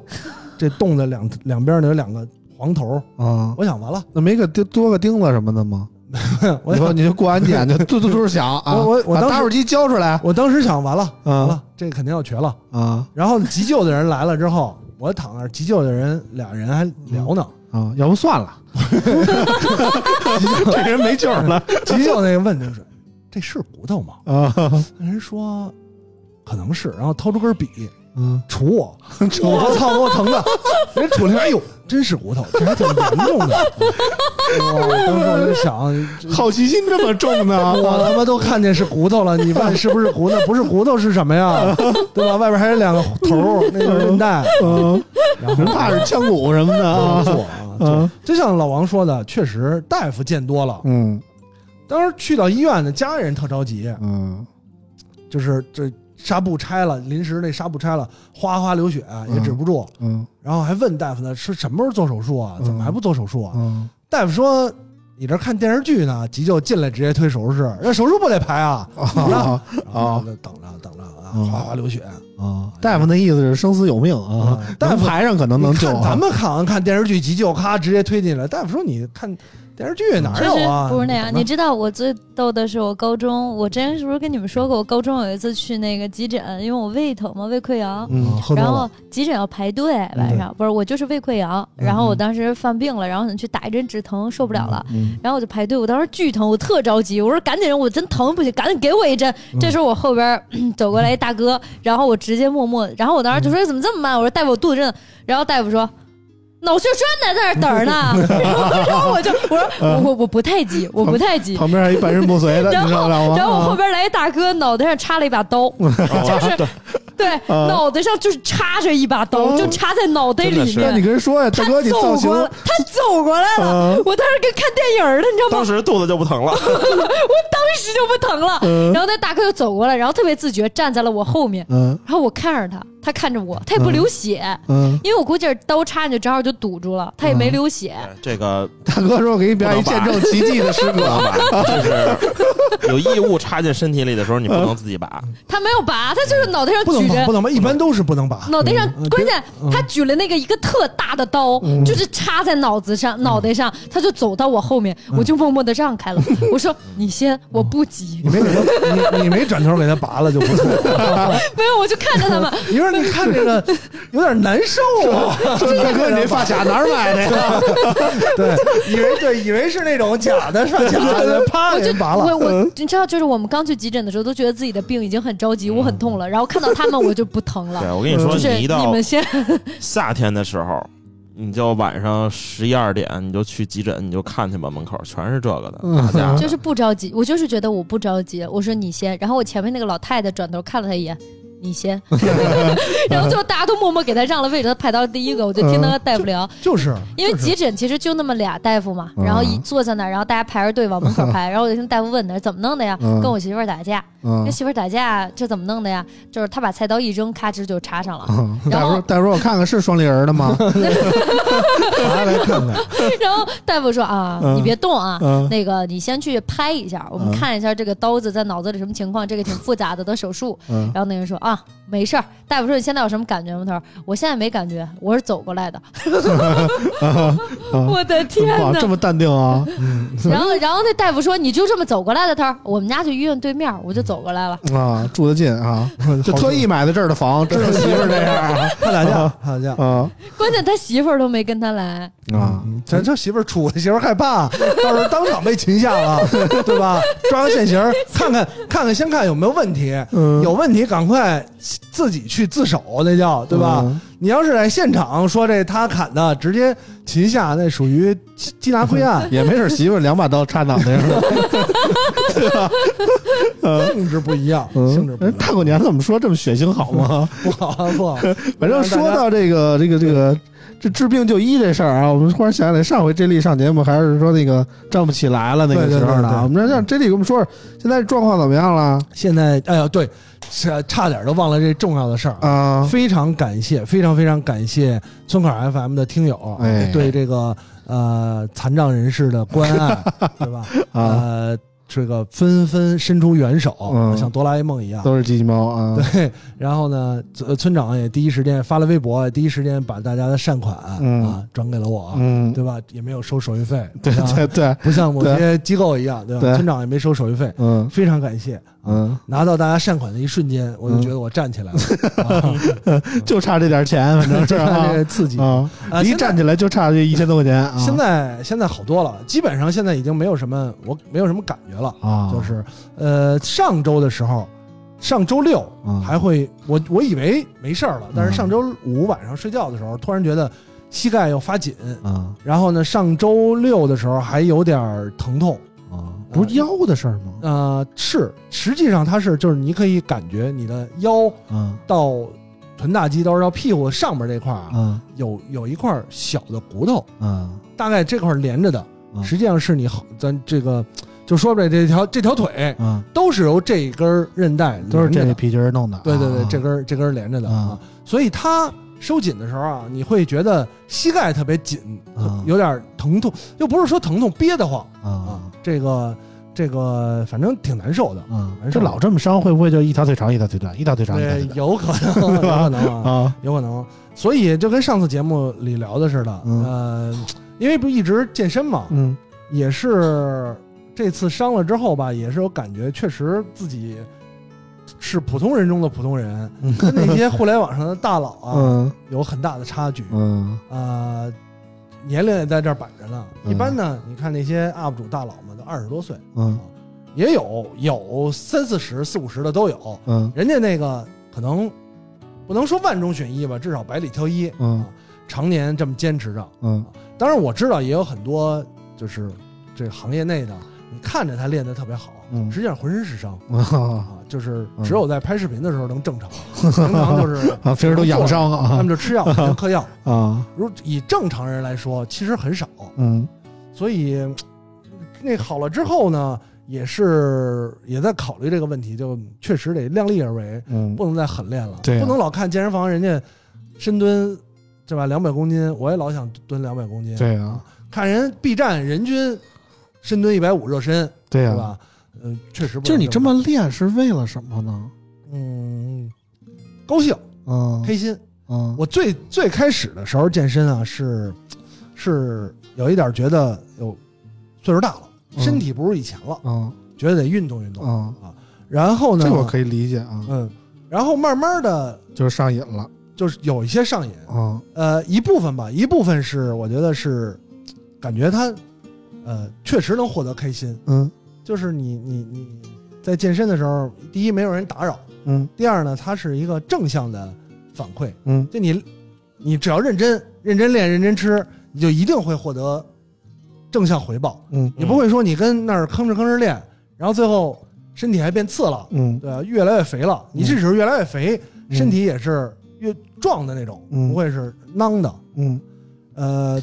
这洞的两两边呢有两个黄头儿，啊，我想完了，那没个钉多个钉子什么的吗？<laughs> 我想以后你就过安检就嘟嘟嘟响 <laughs> 啊，我我我当时把打火机交出来我当时想完了，啊完了，这肯定要瘸了。啊然后急救的人来了之后，我躺那儿，急救的人俩人还聊呢，啊，要不算了，<laughs> 这人没救了急救那个问就是这是骨头吗？啊，那人说可能是，然后掏出根笔嗯，杵我，<laughs> 我操，给 <laughs> 我疼的，<laughs> 人杵了哎呦，真是骨头，这还挺严重的。哇，当时我就想，好奇心这么重呢，我他妈都看见是骨头了，你问是不是骨头？不是骨头是什么呀？对吧？外边还有两个头儿，那个韧带，嗯，然后人怕是枪骨什么的啊，就像老王说的，确实大夫见多了。嗯当时去到医院呢，家人特着急，嗯就是这纱布拆了，临时那纱布拆了，哗哗流血也止不住，嗯然后还问大夫呢，是什么时候做手术啊？怎么还不做手术啊？嗯大夫说。你这看电视剧呢，急救进来直接推手术室，那手术不得排啊？啊然后就等着等着啊，嗯哗哗流血。啊，大夫那意思是生死有命啊啊，大夫排上可能能你救咱们好像看电视剧急救，咔直接推进来。大夫说你看电视剧哪有啊？不是那样，你知道我最逗的是我高中，我之前是不是跟你们说过，我高中有一次去那个急诊，因为我胃疼嘛，胃溃疡。嗯，然后急诊要排队，晚上不是我就是胃溃疡，然后我当时犯病了，然后想去打一针止疼，受不了了，嗯然后我就排队，我当时巨疼，我特着急，我说赶紧，我真疼不行，赶紧给我一针。嗯这时候我后边 <clears throat> 走过来一大哥，然后我直接默默，然后我当时就说怎么这么慢？我说大夫我肚子真的，然后大夫说。脑血栓呢，在那儿等着呢，<laughs> 然后我就我说我我我不太急，我不太急，旁边还一半身不遂的，然后？然后我后啊边来一大哥，脑袋上插了一把刀，就是对，啊脑袋上就是插着一把刀，哦就插在脑袋里面那你面。跟人说呀，大哥，他走你造型过来，他走过来了，啊我当时跟看电影儿的，你知道吗？当时肚子就不疼了。<laughs> 我当时就不疼了。嗯然后那大哥就走过来，然后特别自觉站在了我后面，嗯然后我看着他，他看着我，他也不流血，嗯，因为我估计是刀插进去正好就堵住了，他也没流血。这个大哥说，我给你表演一见证奇迹的时刻，<laughs> 就是有异物插进身体里的时候，你不能自己拔。他没有拔，他就是脑袋上举着不能拔，一般都是不能拔。脑袋上嗯，关键他举了那个一个特大的刀，就是插在脑子上、脑袋上，他就走到我后面，我就默默的让开了。<laughs> 我说：“你先，我不急。你没给他，你你没转头给他拔了就不错了。<laughs> 没有，我就看着他们，<laughs> 你说你看这个有点难受啊。大哥，你这发卡哪儿买的呀？对，以为对，以为是那种假的，是吧？假的，啪我就给拔了。我我，你知道，就是我们刚去急诊的时候，都觉得自己的病已经很着急，我很痛了，然后看到他们我就不疼了。对，我跟你说，就是你你一到们先，<laughs> 夏天的时候，你就晚上十一二点，你就去急诊，你就看去吧，门口全是这个的，大家 <laughs> 就是不着急，我就是觉得我不着急。我说你先，然后我前面那个老太太转头看了他一眼，你先，<laughs> 然后最后大家都默默给他让了位置，他排到了第一个，我就听他大夫聊。就是因为急诊其实就那么俩大夫嘛，嗯。然后一坐在那儿，然后大家排着队往门口排，<laughs> 然后我就听大夫问他怎么弄的呀，嗯。跟我媳妇儿打架，嗯。跟媳妇儿打架这怎么弄的呀？就是他把菜刀一扔，咔吱就插上了，嗯。然后大夫，大夫，我看看是双立人的吗？<laughs> 拿来看看，然后大夫说啊，嗯。你别动啊，嗯。那个你先去拍一下，我们嗯。看一下这个刀子在脑子里什么情况，这个挺复杂的，得手术。嗯。然后那人说啊，あ没事儿。大夫说你现在有什么感觉吗？他说我现在没感觉，我是走过来的。<laughs> 我的天哇，哪这！么淡定啊！<laughs> 然后然后那大夫说你就这么走过来的？他说我们家就医院对面，我就走过来了。啊，住得近啊，<laughs> 就特意买的这儿的房，知道媳妇儿这样啊怕打架，怕打架。啊关键他媳妇儿都没跟他来，啊！嗯咱这媳妇儿出，媳妇儿害怕，到时候当场被擒下了，对吧？抓个现行，看看看看，先看有没有问题，嗯有问题赶快自己去自首，那叫对吧？嗯。你要是在现场说这他砍的，直接擒下，那属于缉缉拿归案，<laughs> 也没准媳妇两把刀插脑袋上了。<laughs> 性质不一样，嗯。性质不一样，大过年怎么说这么血腥好吗？不好啊不好。<laughs> 反正说到这个这个这个这治病就医这事儿啊，我们忽然想起来，上回 J 莉上节目还是说那个站不起来了那个对对时候呢，对对我们让 J 莉给我们说说现在状况怎么样了？现在哎呀，对，差差点都忘了这重要的事儿。啊？非常感谢，非常非常感谢村口 FM 的听友，哎对这个呃残障人士的关爱，<laughs> 对吧？啊，呃，这个纷纷伸出援手，嗯像哆啦 A 梦一样。都是机器猫啊。<laughs> 对，然后呢，村村长也第一时间发了微博，第一时间把大家的善款、嗯啊转给了我，嗯，对吧？也没有收手续费，对啊对对，不像某些机构一样，对吧？对村长也没收手续费，嗯非常感谢。啊嗯，拿到大家善款的一瞬间，我就觉得我站起来了，啊 <laughs> 就差这点钱，<laughs> 反正是这刺激。啊，啊！一站起来就差这一千多块钱啊。现在现在好多了，基本上现在已经没有什么我没有什么感觉了，啊，就是呃上周的时候，上周六嗯还会我我以为没事儿了，但是嗯上周五晚上睡觉的时候，突然觉得膝盖又发紧，啊。然后呢上周六的时候还有点疼痛，啊，不是腰的事儿吗？呃是实际上它是就是你可以感觉你的腰嗯。到臀大肌都是到屁股上面这块儿啊，啊有有一块小的骨头，嗯。大概这块儿连着的。啊实际上是你后咱这个就说白了这条这条腿嗯，都是由这根韧带都是连着的。这皮筋儿弄的。对对对啊，这根儿这根儿连着的啊啊，所以它收紧的时候啊，你会觉得膝盖特别紧啊，有点疼痛，又不是说疼痛憋得慌啊。啊，这个这个反正挺难受的，啊，这老这么伤，会不会就一条腿长一条腿短，一条腿长一条对腿，短有可能有可能啊，<laughs> 啊？有可能，所以就跟上次节目里聊的似的，嗯。呃，因为不一直健身嘛，嗯。也是这次伤了之后吧，也是有感觉，确实自己是普通人中的普通人，嗯跟那些互联网上的大佬啊嗯有很大的差距。嗯呃，年龄也在这儿摆着呢。嗯一般呢，你看那些 UP 主大佬们都二十多岁，嗯也有有三四十、四五十的都有。嗯人家那个可能不能说万中选一吧，至少百里挑一。嗯啊，常年这么坚持着。嗯当然我知道也有很多就是这个行业内的，你看着他练得特别好，嗯。实际上浑身是伤。<laughs> 就是只有在拍视频的时候能正常，<laughs> 平常就是啊，平时都养伤啊。他们啊就吃药，就嗑药。<laughs> 啊。如以正常人来说，其实很少，嗯。所以那好了之后呢，也是也在考虑这个问题，就确实得量力而为，嗯。不能再狠练了，对啊。不能老看健身房人家深蹲，对吧？两百公斤，我也老想蹲两百公斤，对啊。看人 B 站人均深蹲一百五热身，对啊，对吧？嗯，确实不就是你这么么练是为了什么呢？嗯高兴嗯开心。嗯我最最开始的时候健身啊，是是有一点觉得有岁数大了，嗯身体不如以前了，嗯觉得得运动运动嗯，啊。然后呢，这我可以理解啊。嗯，然后慢慢的就是上瘾了就是有一些上瘾，啊，呃，一部分吧，一部分是我觉得是感觉他呃确实能获得开心，嗯就是你你你在健身的时候，第一没有人打扰，嗯第二呢，它是一个正向的反馈，嗯就你你只要认真认真练认真吃，你就一定会获得正向回报。嗯你不会说你跟那儿吭哧吭哧练，然后最后身体还变次了，嗯对吧？越来越肥了。你即使是越来越肥，嗯身体也是越壮的那种，嗯不会是囊的。嗯呃，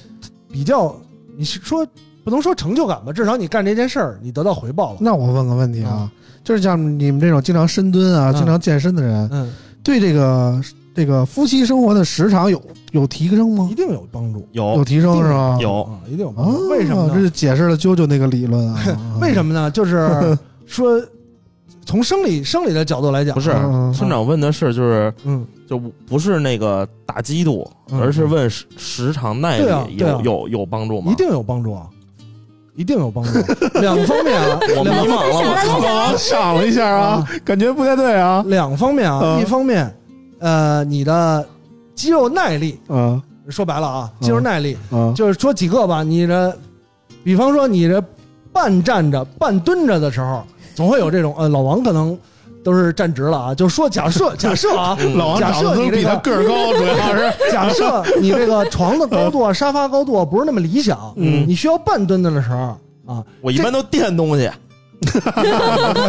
比较你是说不能说成就感吧，至少你干这件事儿，你得到回报了。那我问个问题啊，就是像你们这种经常深蹲啊、嗯经常健身的人，嗯，对这个这个夫妻生活的时长有有提升吗一？定有帮助。有有提升是吧？有啊，一定有帮啊助。为什么这就？解释了啾啾那个理论啊。<laughs> 为什么呢？就是 <laughs> 说，从生理生理的角度来讲，不是嗯村长问的是就是嗯，就不是那个打击度，嗯而是问时时长耐力有有有帮助吗？一定有帮助啊，一定有帮助。<laughs> 两方面啊，我迷两茫了，我操！老王想了一下啊，感觉不太对啊。两方面啊，嗯一方面，呃，你的肌肉耐力，嗯说白了啊，肌肉耐力，嗯就是说几个吧，你的，比方说你这半站着、半蹲着的时候，总会有这种，呃，老王可能都是站直了啊，就说假设假设啊，<laughs> 老王假长得比他设你这个个儿高，主要是 <laughs> 假设你这个床的高度啊、沙发高度啊不是那么理想，嗯你需要半蹲着的时候啊，我一般都垫东西，太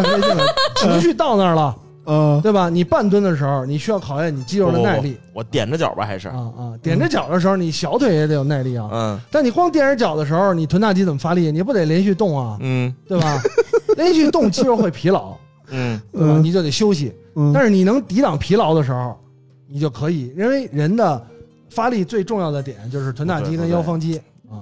费劲了，情绪到那儿了，嗯对吧？你半蹲的时候，你需要考验你肌肉的不不不耐力我踮着脚吧还是啊啊！踮着脚的时候，你小腿也得有耐力啊。嗯但你光踮着脚的时候，你臀大肌怎么发力？你不得连续动啊，嗯对吧？连续动肌肉会疲劳，嗯对吧？嗯你就得休息。嗯但是你能抵挡疲劳的时候，你就可以，因为人的发力最重要的点就是臀大肌跟腰方肌啊。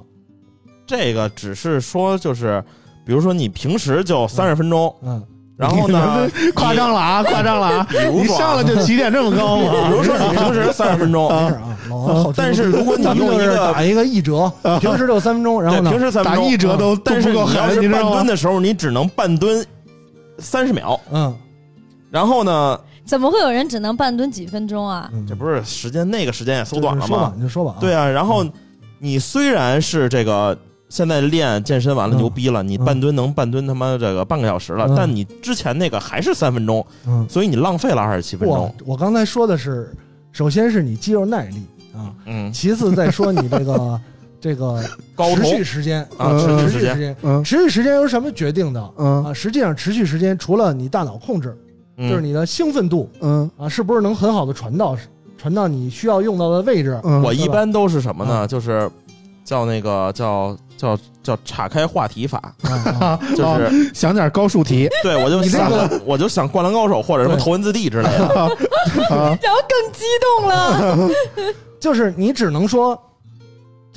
这个只是说就是，比如说你平时就三十分钟，嗯，然后呢，<laughs> 夸张了啊，夸张了啊！你 <laughs> 上来就起点这么高比？如说你平时三十分钟，没事啊，老王。但是如果你用一个打一个一折，平时就三分钟，然后呢，平时三分钟，打一折都嗯但是都不够狠你要是半你知道吗蹲的时候，你只能半蹲三十秒，嗯，然后呢，怎么会有人只能半蹲几分钟啊？嗯。这不是时间那个时间也缩短了吗？，你就说吧。对，啊，然后你虽然是这个现在练健身完了嗯牛逼了，你半蹲能半蹲他妈这个半个小时了嗯，但你之前那个还是三分钟，嗯，所以你浪费了二十七分我钟。我刚才说的是，首先是你肌肉耐力啊，嗯，其次再说你这个 <laughs> 这个高持续时间啊，嗯持续时间，持续时间，嗯持续时间由什么决定的？嗯啊，实际上持续时间除了你大脑控制，嗯就是你的兴奋度嗯啊，是不是能很好的传到传到你需要用到的位置？嗯，我一般都是什么嗯呢？就是叫那个叫叫叫岔开话题法，<laughs> 就是想点高数题对我就想个我就想灌篮高手或者什么头文字 D 之类的。<laughs> 啊，然后更激动了。<laughs> 就是你只能说，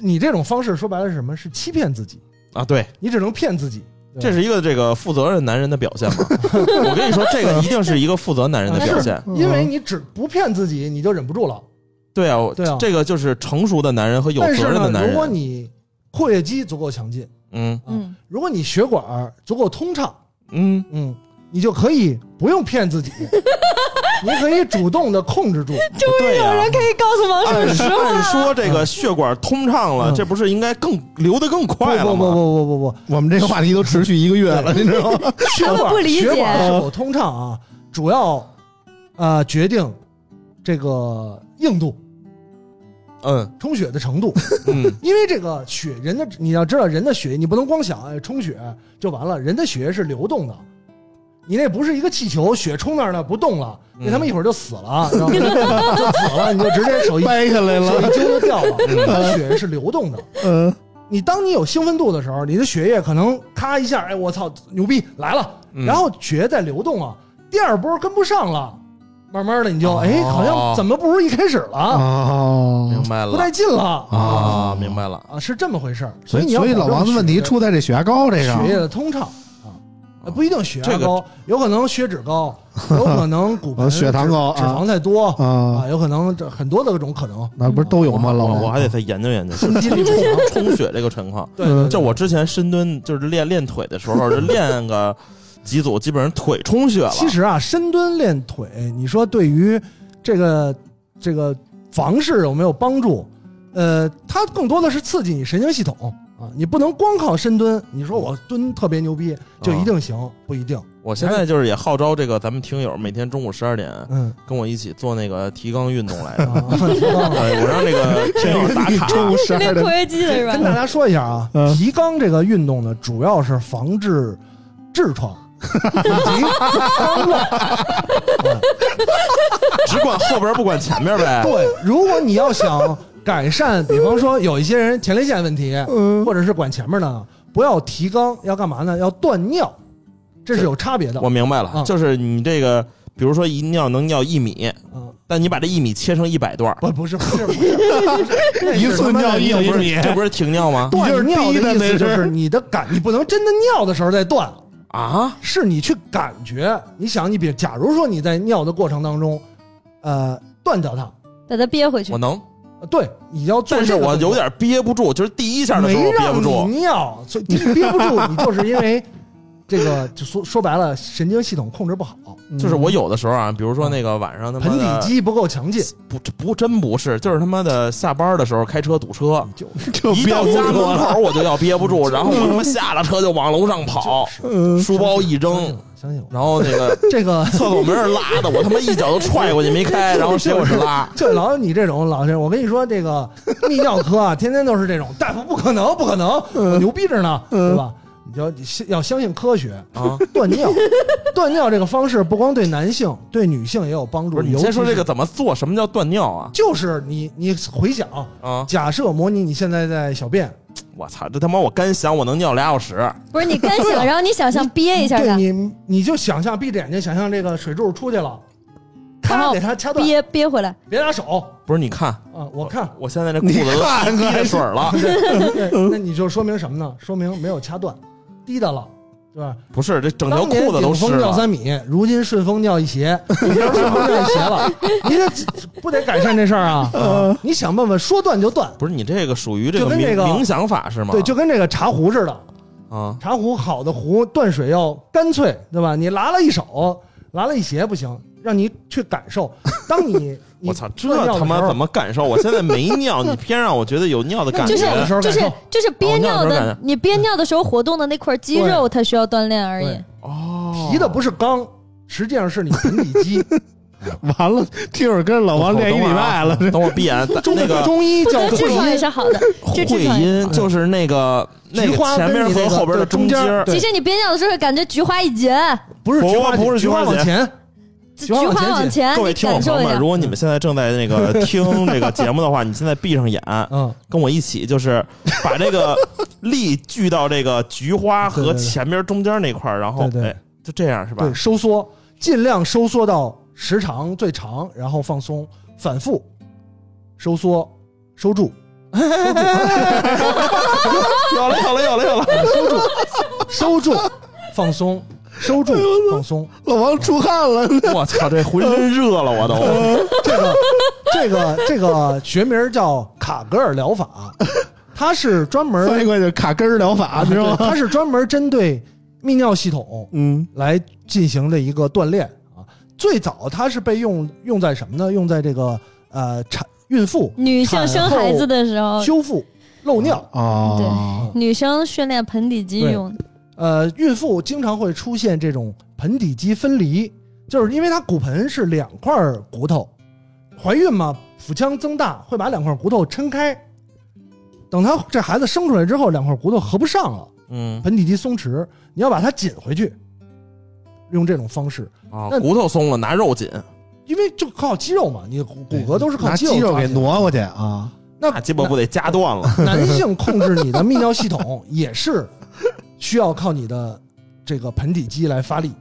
你这种方式说白了是什么？是欺骗自己，啊，对，你只能骗自己。这是一个这个负责任男人的表现嘛？<laughs> 我跟你说，这个一定是一个负责男人的表现。因为你只不骗自己，你就忍不住了。对啊，我对啊这个就是成熟的男人和有但是呢，责任的男人如果人。你括约肌足够强劲，嗯嗯，如果你血管足够通畅，嗯，嗯，你就可以不用骗自己，你可以主动的控制住。<laughs> 终于有人、可以告诉王按叔实话。按说这个血管通畅了，嗯这不是应该更流得更快了吗？不不不不不不，我们这个话题都持续一个月了，你知道吗？血管不理解血管是否通畅啊，主要呃决定这个硬度、嗯充血的程度。嗯 <laughs> 因为这个血，人的你要知道，人的血你不能光想哎充血就完了，人的血液是流动的。你那不是一个气球，血冲那儿呢不动了，嗯。那他妈一会儿就死了，<laughs> 然后就死了，你就直接手一 <laughs> 掰下来了，手一揪就掉了。<laughs> 它血是流动的。嗯。你当你有兴奋度的时候，你的血液可能咔一下，哎，我操，牛逼来了，嗯。然后血液在流动啊，第二波跟不上了，慢慢的你就哎，好像怎么不如一开始了，哦，明白了。不带劲了。啊，明白了。啊，是这么回事儿。所以以你要所以老王的问题出在这血压高这个血液的通畅。啊，呃不一定血压这个高，有可能血脂高，有可能骨盆呃 <laughs> 血糖高脂脂肪太多啊，啊，有可能这很多的种可能。那不是都有吗？老王我我还得再研究研究心肌力不强，充血这个情况。对对，对就我之前深蹲，就是练练腿的时候，就练个几组基本上腿充血了。其实啊，深蹲练腿，你说对于这个这个房事有没有帮助？呃，它更多的是刺激你神经系统啊，你不能光靠深蹲。你说我蹲特别牛逼就一定行，不一定。我现在就是也号召这个咱们听友每天中午十二点嗯，跟我一起做那个提肛运动来着。<laughs> 我让那个 <laughs> 听友打卡。中午十二点练括约肌的是吧？跟大家说一下啊，嗯提肛这个运动呢，主要是防治痔疮以及。<laughs> 只管后边不管前面呗。对，如果你要想改善，比方说有一些人前列腺问题，嗯或者是管前面的，不要提肛，要干嘛呢？要断尿，这是有差别的。我明白了，嗯就是你这个，比如说一尿能尿一米，嗯，但你把这一米切成一百段儿，不，不是，不是，不是，<laughs> 一次尿一米这不是停尿吗？断就是尿的意思就是你的感，你不能真的尿的时候再断，啊，是你去感觉。你想，你比假如说你在尿的过程当中，呃，断掉它，把它憋回去我。能，呃对，你要做但是我有点憋不住，就是第一下的时候我憋不住你。尿，所以你憋不住，你就是因为这个，<laughs> 就说说白了，神经系统控制不好，就是我有的时候啊，比如说那个晚上他妈盆底肌不够强劲，不不真不是，就是他妈的下班的时候开车堵车，<laughs> 就一到家门。口我就要憋不住，<laughs> 然后我他妈下了车就往楼上跑，嗯，书包一扔，，相信我。然后那个这个厕所门是拉的，我他妈一脚就踹过去没开，然后结果是拉。就老有你这种老师，我跟你说，这个泌尿科啊，天天都是这种大夫，不可能，不可能，牛逼着呢，对吧？你就要要相信科学啊！断尿，断尿这个方式不光对男性，对女性也有帮助。你先说这个，怎么做？什么叫断尿啊？就是你你回想，啊！假设模拟你现在在小便，我操，这他妈我干想我能尿俩小时，不是你干想，<laughs> 然后你想象憋一下你你就想象闭着眼睛，想象这个水柱出去了，咔然后给它掐断，憋憋回来。别拿手不是？你看啊！我看，我现在这裤子都看滴着水了，<laughs> 那你就说明什么呢？说明没有掐断，滴答了，对吧？不是这整条裤子都湿顶峰尿。三米，如今顺风尿一鞋，你这顺风尿一鞋了，你这不得改善这事儿啊？<laughs> 啊你想办法说断就断，不是你这个属于这个冥就跟这个冥想法是吗？对，就跟这个茶壶似的，啊，茶壶好的壶断水要干脆，对吧？你拉了一手，拉了一鞋不行，让你去感受。当你你我操，这他妈怎么感受？我现在没尿，你偏让我觉得有尿的感觉就是尿的时候就是就是憋尿的你憋尿的时候活动的那块肌肉，它需要锻炼而已。哦提的不是肛，实际上是你盆底肌。<laughs> 完了，听会儿跟老王练一礼拜了，等会儿闭眼，中那个中医叫会也阴，是好的，<laughs> 会阴就是那个那个前面和后边的中间其实你憋尿的时候，感觉菊花一紧，不是菊花，不是菊花往前，菊花往前，各位听友朋友们，如。果你们现在正在那个 <laughs> 听这个节目的话，你现在闭上眼，嗯，跟我一起，就是把这个力聚到这个菊花和前边中间那块儿，然后对对。哎，就这样是吧？对，？收缩，尽量收缩到时长最长，然后放松，反复收缩，收住，<laughs> <laughs> 有了有了有了有了，收住，收住，放松，收住，放松。老王出汗了，<laughs> 我操，这浑身热了，我都。<laughs> 这个这个这个学名叫卡格尔疗法，<laughs> 它是专门翻译过去卡根儿疗法，你知道吗？它是专门针对泌尿系统嗯来进行的一个锻炼啊。最早它是被用用在什么呢？用在这个呃产孕妇女性生孩子的时候，修复漏尿。啊，对，女生训练盆底肌用的。呃，孕妇经常会出现这种盆底肌分离，就是因为它骨盆是两块骨头，怀孕嘛，腹腔增大会把两块骨头撑开，等她这孩子生出来之后，两块骨头合不上了，嗯。盆底肌松弛，你要把它紧回去，用这种方式，啊，那骨头松了，拿肉紧，因为就靠肌肉嘛，你骨骨骼都是靠肌肉给。挪过去啊，那那鸡巴不得夹断了？<laughs> 男性控制你的泌尿系统也是需要靠你的这个盆底肌来发力。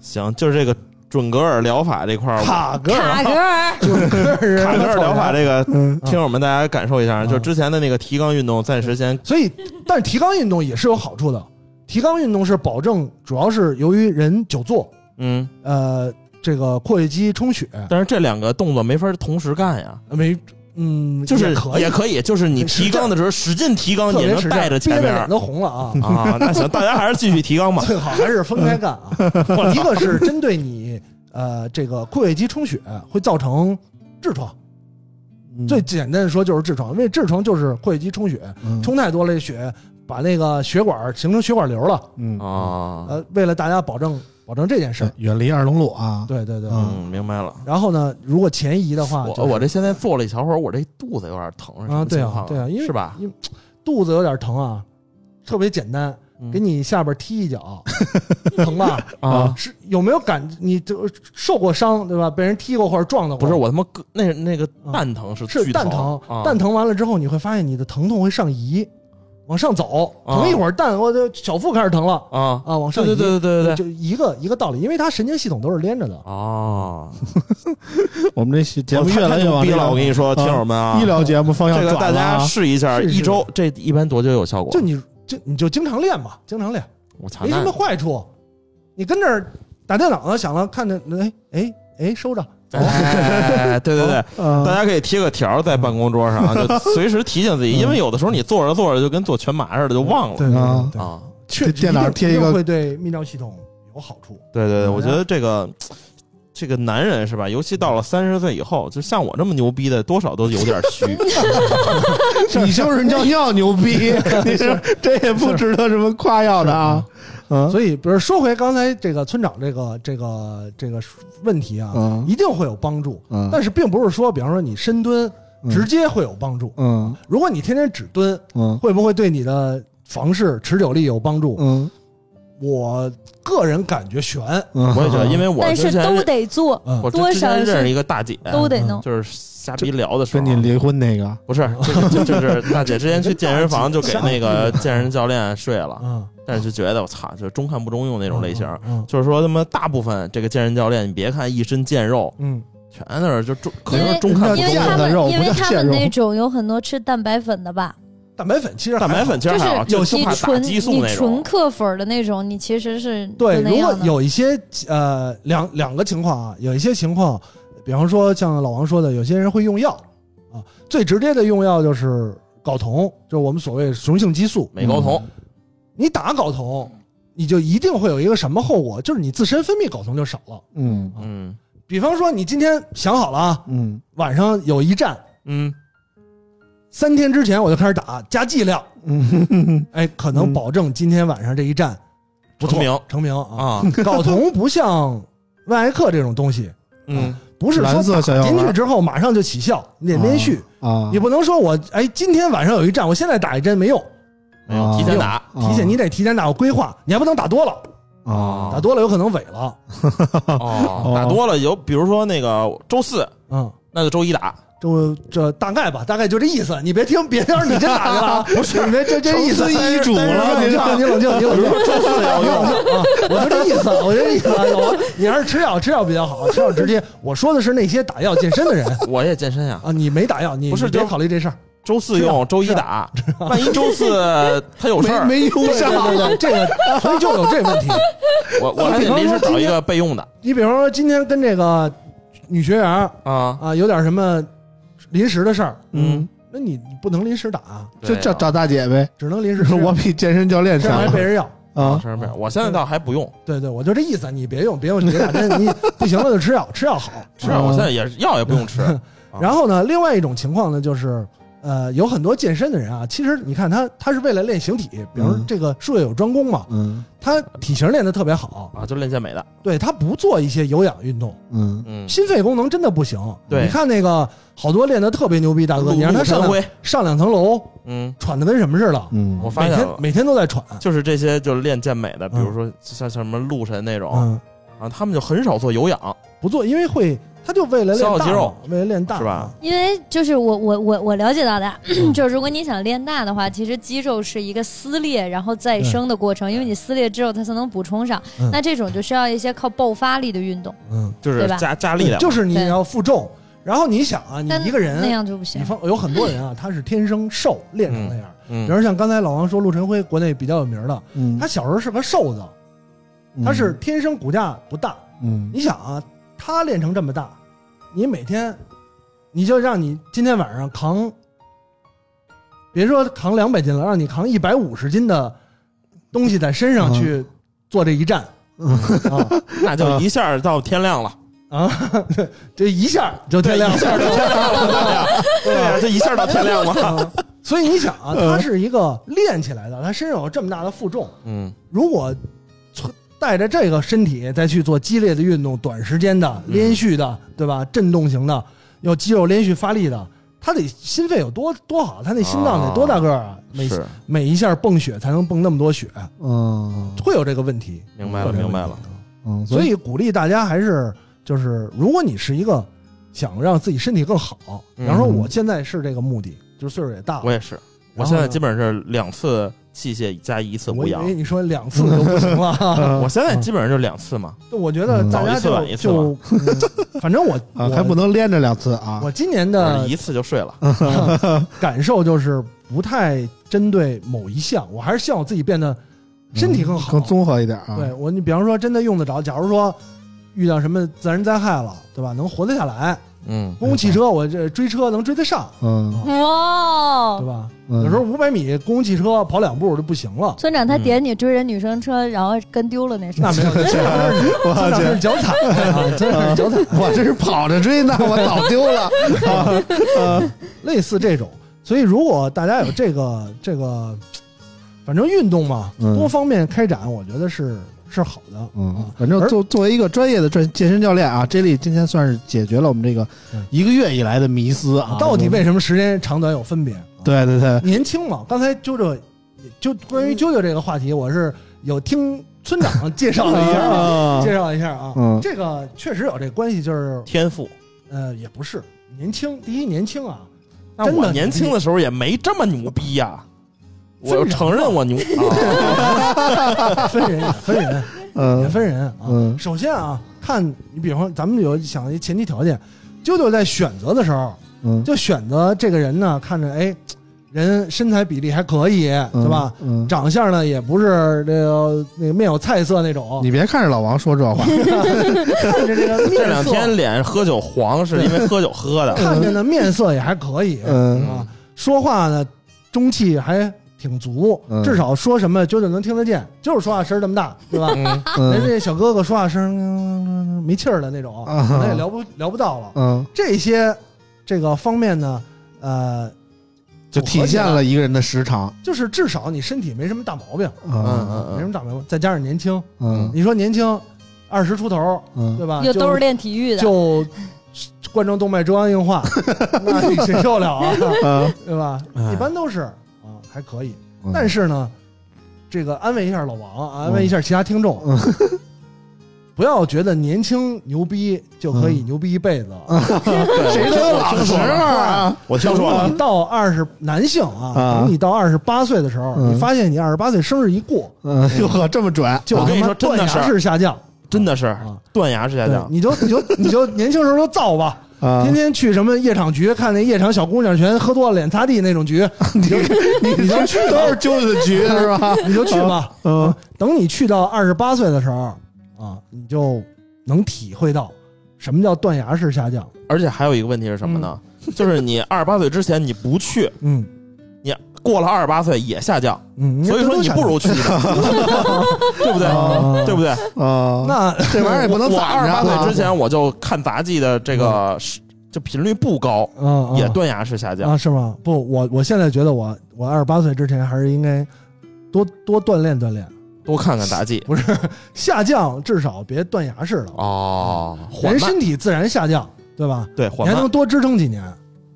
行，就是这个准格尔疗法这块儿，卡格尔。卡格尔，格尔疗法这个，嗯。听友们大家感受一下，嗯。就之前的那个提肛运动，暂时先所以，但是提肛运动也是有好处的。提肛运动是保证，主要是由于人久坐，嗯，呃，这个括约肌充血，但是这两个动作没法同时干呀。没嗯，就是可以，也可以，就是你提纲的时候使劲提纲，也能带着前面脸都红了啊。啊。<laughs> 那行，大家还是继续提纲吧。最好还是分开干啊。<laughs> 一个是针对你呃这个括约肌充血会造成痔疮，嗯最简单的说就是痔疮，因为痔疮就是括约肌充血，嗯充太多了血，把那个血管形成血管瘤了。嗯啊，呃，为了大家保证保证这件事儿，远离二龙路啊，对对对。嗯嗯，明白了。然后呢，如果前移的话，我就是我这现在坐了一小会儿，我这肚子有点疼，啊，对么情况啊对啊，因为是吧？因为肚子有点疼啊，特别简单，嗯给你下边踢一脚，<laughs> 疼吧？啊，是有没有感？你就受过伤对吧？被人踢过或者撞到过？不是我他妈胳那那个啊蛋疼是是蛋疼，啊蛋疼完了之后，你会发现你的疼痛会上移，往上走，啊疼一会儿蛋，我的小腹开始疼了啊啊，往上移，对对对对对对就一个一个道理，因为它神经系统都是连着的。啊！<laughs> 我们这节目太越来越逼了，我跟你说，啊听友们啊，医疗节目方向这个大转了啊家试一下，一周这一般多久有效果？就你就你就经常练吧，经常练，我操，没什么坏处。你跟这儿打电脑呢，想了看着，哎哎哎，收着，<laughs> 哎，对对对，嗯大家可以贴个条在办公桌上，就 <laughs> 随时提醒自己，因为有的时候你坐着坐着就跟做全麻似的，就忘了对对啊对对，啊。确电脑贴一个会对泌尿系统有好处。对对对，嗯我觉得这个这个男人是吧？尤其到了三十岁以后，就像我这么牛逼的，多少都有点虚。<laughs> 你就是尿尿牛逼，你是这也不值得什么夸耀的啊。嗯，所以，比如说回刚才这个村长这个这个这个问题啊，嗯。一定会有帮助。嗯。但是并不是说，比方说你深蹲嗯。直接会有帮助。嗯。如果你天天只蹲，嗯。会不会对你的房事持久力有帮助？嗯我个人感觉悬。嗯，我也觉得，因为我但是之前都得做，嗯我之多少之前认识是一个大姐，都得弄。就是瞎逼聊的时候，跟你离婚那个，不是，就就就是 <laughs> 大姐之前去健身房就给那个 <laughs> 健身教练睡了，嗯，但是就觉得我操，就是中看不中用那种类型。嗯就是说，他妈大部分这个健身教练，你别看一身健肉，嗯，全在那儿就中，可能是中看不因为中用。他们腱子肉因为他们那种有很多吃蛋白粉的吧，蛋白粉其实蛋白粉其实还好，就就你怕打纯激素那种。纯克粉的那种，你其实是对，如果。有一些呃两两个情况啊，有一些情况，比方说像老王说的，有些人会用药啊，最直接的用药就是睾酮，就是我们所谓雄性激素。美睾酮，你打睾酮，你就一定会有一个什么后果，就是你自身分泌睾酮就少了。嗯嗯比方说，你今天想好了啊，嗯晚上有一站，嗯，三天之前我就开始打，加剂量，嗯 <laughs> 哎，可能保证今天晚上这一战不错成名。成名啊。啊，睾酮不像万艾克这种东西，嗯，不是说蓝色小药丸。打进去之后马上就起效，你得连续。啊，你不能说我哎，今天晚上有一战，我现在打一针没用，没有啊。提前打，提前你得提前打，我规划，你还不能打多了，啊。打多了有可能萎了。<laughs> <laughs> 哦，打多了有，比如说那个周四，嗯，那就周一打，这这大概吧，大概就这意思。你别听，别听，你真打去了啊，<laughs> 不是，你别这这意思。成司遗嘱了你冷静，你冷静，你冷静。周四要用，啊，我就这意思，我就这意思。我你还是吃药，吃药比较好，吃药直接。我说的是那些打药健身的人我也健身呀，啊，你没打药，你不是就考虑这事儿。周四用，周一打，万一周四他有事儿，没没用对上，对对，这个所以就有这问题。我我还得临时找一个备用的你比方说今天跟这个女学员啊，啊有点什么临时的事儿，嗯，那你不能临时打，啊就找找大姐呗。只能临时。<laughs> 我比健身教练这样还强备着药。啊？我现在倒还不用，对对，我就这意思，你别用，别用，别打针，你 <laughs> 不行了就吃药，吃药好。是我现在也药也不用吃，<laughs> 然后呢，另外一种情况呢，就是呃，有很多健身的人啊，其实你看他他是为了练形体，比如嗯。这个术业有专攻嘛，嗯。他体型练得特别好，啊，就练健美的，对他不做一些有氧运动，嗯。嗯，心肺功能真的不行。对。你看那个好多练得特别牛逼大哥，你让他上上两层楼，嗯，喘的跟什么似的，嗯。我发现每天都在喘。就是这些就是练健美的，比如嗯。说像像什么陆神那种嗯，啊，他们就很少做有氧，不做，因为会，他就为了练大消耗肌肉，为了练大是吧？因为就是我我我我了解到的，<clears throat> 就是如果你想练大的话，其实肌肉是一个撕裂然后再生的过程，因为你撕裂之后它才能补充上嗯。那这种就需要一些靠爆发力的运动，嗯，就是对吧加加力量，就是你对要负重，然后你想啊，你但一个人那样就不行比。方有很多人啊，他是天生瘦练成那样。比嗯如像刚才老王说，陆晨辉国内比较有名的，嗯，他小时候是个瘦子，他是天生骨架不大。嗯你想啊，他练成这么大，你每天你就让你今天晚上扛，别说扛两百斤了，让你扛一百五十斤的东西在身上去做这一站，啊。<laughs> 那就一下到天亮了，啊，<laughs> 这一下就天亮了，一下到天亮了，对呀，这一下到天亮了。啊。所以你想啊，他是一个练起来的，他身上有这么大的负重，嗯，如果存带着这个身体再去做激烈的运动，短时间的、连续的，对吧？震动型的，有肌肉连续发力的，他得心肺有多多好，他那心脏得多大个儿啊？每是每一下泵血才能泵那么多血，嗯会有这个问题。明白了，明白了。嗯，所以鼓励大家还是就是，如果你是一个想让自己身体更好，比方说嗯我现在是这个目的，就是岁数也大了，我也是，我现在基本上是两次器械加一次无氧我以为，你说两次都不行了。<laughs> 我现在基本上就两次嘛。我觉得大家早一次晚就一次嘛就，嗯反正我啊，我还不能连着两次啊。我今年的一次就睡了，<laughs> 感受就是不太针对某一项，我还是希望我自己变得身体更好。更综合一点啊。对我，你比方说真的用得着，假如说遇到什么自然灾害了，对吧？能活得下来，嗯，公共汽车我这追车能追得上，嗯，哇。对，吧？嗯。有时候五百米公共汽车跑两步就不行了。村长他点你追人女生车，然后跟丢了那是那没有，这 <laughs> 是我 <laughs> 这去是脚踩。啊，这是脚踩，我这是跑着追那，我早丢了。<laughs> 类似这种。所以，如果大家有这个这个，反正运动嘛，嗯。多方面开展，我觉得是是好的。嗯啊，反正作作为一个专业的专健身教练啊，J 莉今天算是解决了我们这个嗯一个月以来的迷思啊。到底为什么时间长短有分别？啊，对对对，年轻嘛。刚才啾啾就关于啾啾这个话题，我是有听村长介绍了一下啊，啊 <laughs> 介绍一下啊。嗯这个确实有这关系，就是天赋。呃，也不是年轻。第一，年轻啊，那真的我年轻的时候也没这么牛逼呀，我承认我牛啊，<laughs> 分人分人。也嗯分人啊。嗯。首先啊，看你比方咱们有想一前提条件，舅舅在选择的时候，嗯，就选择这个人呢，看着哎，人身材比例还可以，对吧？嗯，长相呢也不是这个那个面有菜色那种，你别看着老王说这话，看着这个这面色，两天脸喝酒黄是因为喝酒喝的，<laughs> 看着呢面色也还可以，嗯。啊，说话呢中气还挺足，嗯至少说什么啾啾能听得见，就是说话声儿这么大，<laughs> 对吧？嗯，人嗯这小哥哥说话声没气儿的那种，啊可能也聊不聊不到了。嗯，这些这个方面呢，呃，就体现了一个人的时长。就是至少你身体没什么大毛病，嗯嗯没什么大毛病，再加上年轻，嗯你说年轻，二十出头，嗯对吧？又都是就练体育的，就冠状动脉粥样硬化，那你谁受了啊？嗯对吧？哎一般都是啊，还可以。嗯，但是呢，这个安慰一下老王，啊安慰一下其他听众，嗯。不要觉得年轻牛逼就可以牛逼一辈子。<laughs> 谁都有老时候啊。我听说了。你，到二十男性啊，啊。等你到二十八岁的时候，嗯。你发现你二十八岁生日一过，嗯，哟呵，这么准，就我跟你说断说真的是。崖式下降真的是啊！断崖式下降，你就你就你就年轻时候就造吧，<laughs> 啊天天去什么夜场局，看那夜场小姑娘全喝多了脸擦地那种局，<laughs> 你就你你就去都是揪的局 <laughs> 是吧？你就去吧。嗯等你去到二十八岁的时候啊，你就能体会到什么叫断崖式下降。而且还有一个问题是什么呢？就是你二十八岁之前你不去，嗯过了二十八岁也下降，嗯，所以说你不如去呢，<laughs> 对不对？啊对不对？啊，那 <laughs> 这玩意儿也不能我二十八岁啊之前我就看杂技的这个是就频率不高，嗯也断崖式下降。啊是吗？不，我我现在觉得我我二十八岁之前还是应该多多锻炼锻炼，多看看杂技不是下降至少别断崖式的，哦，缓人身体自然下降，对吧？对。你还能多支撑几年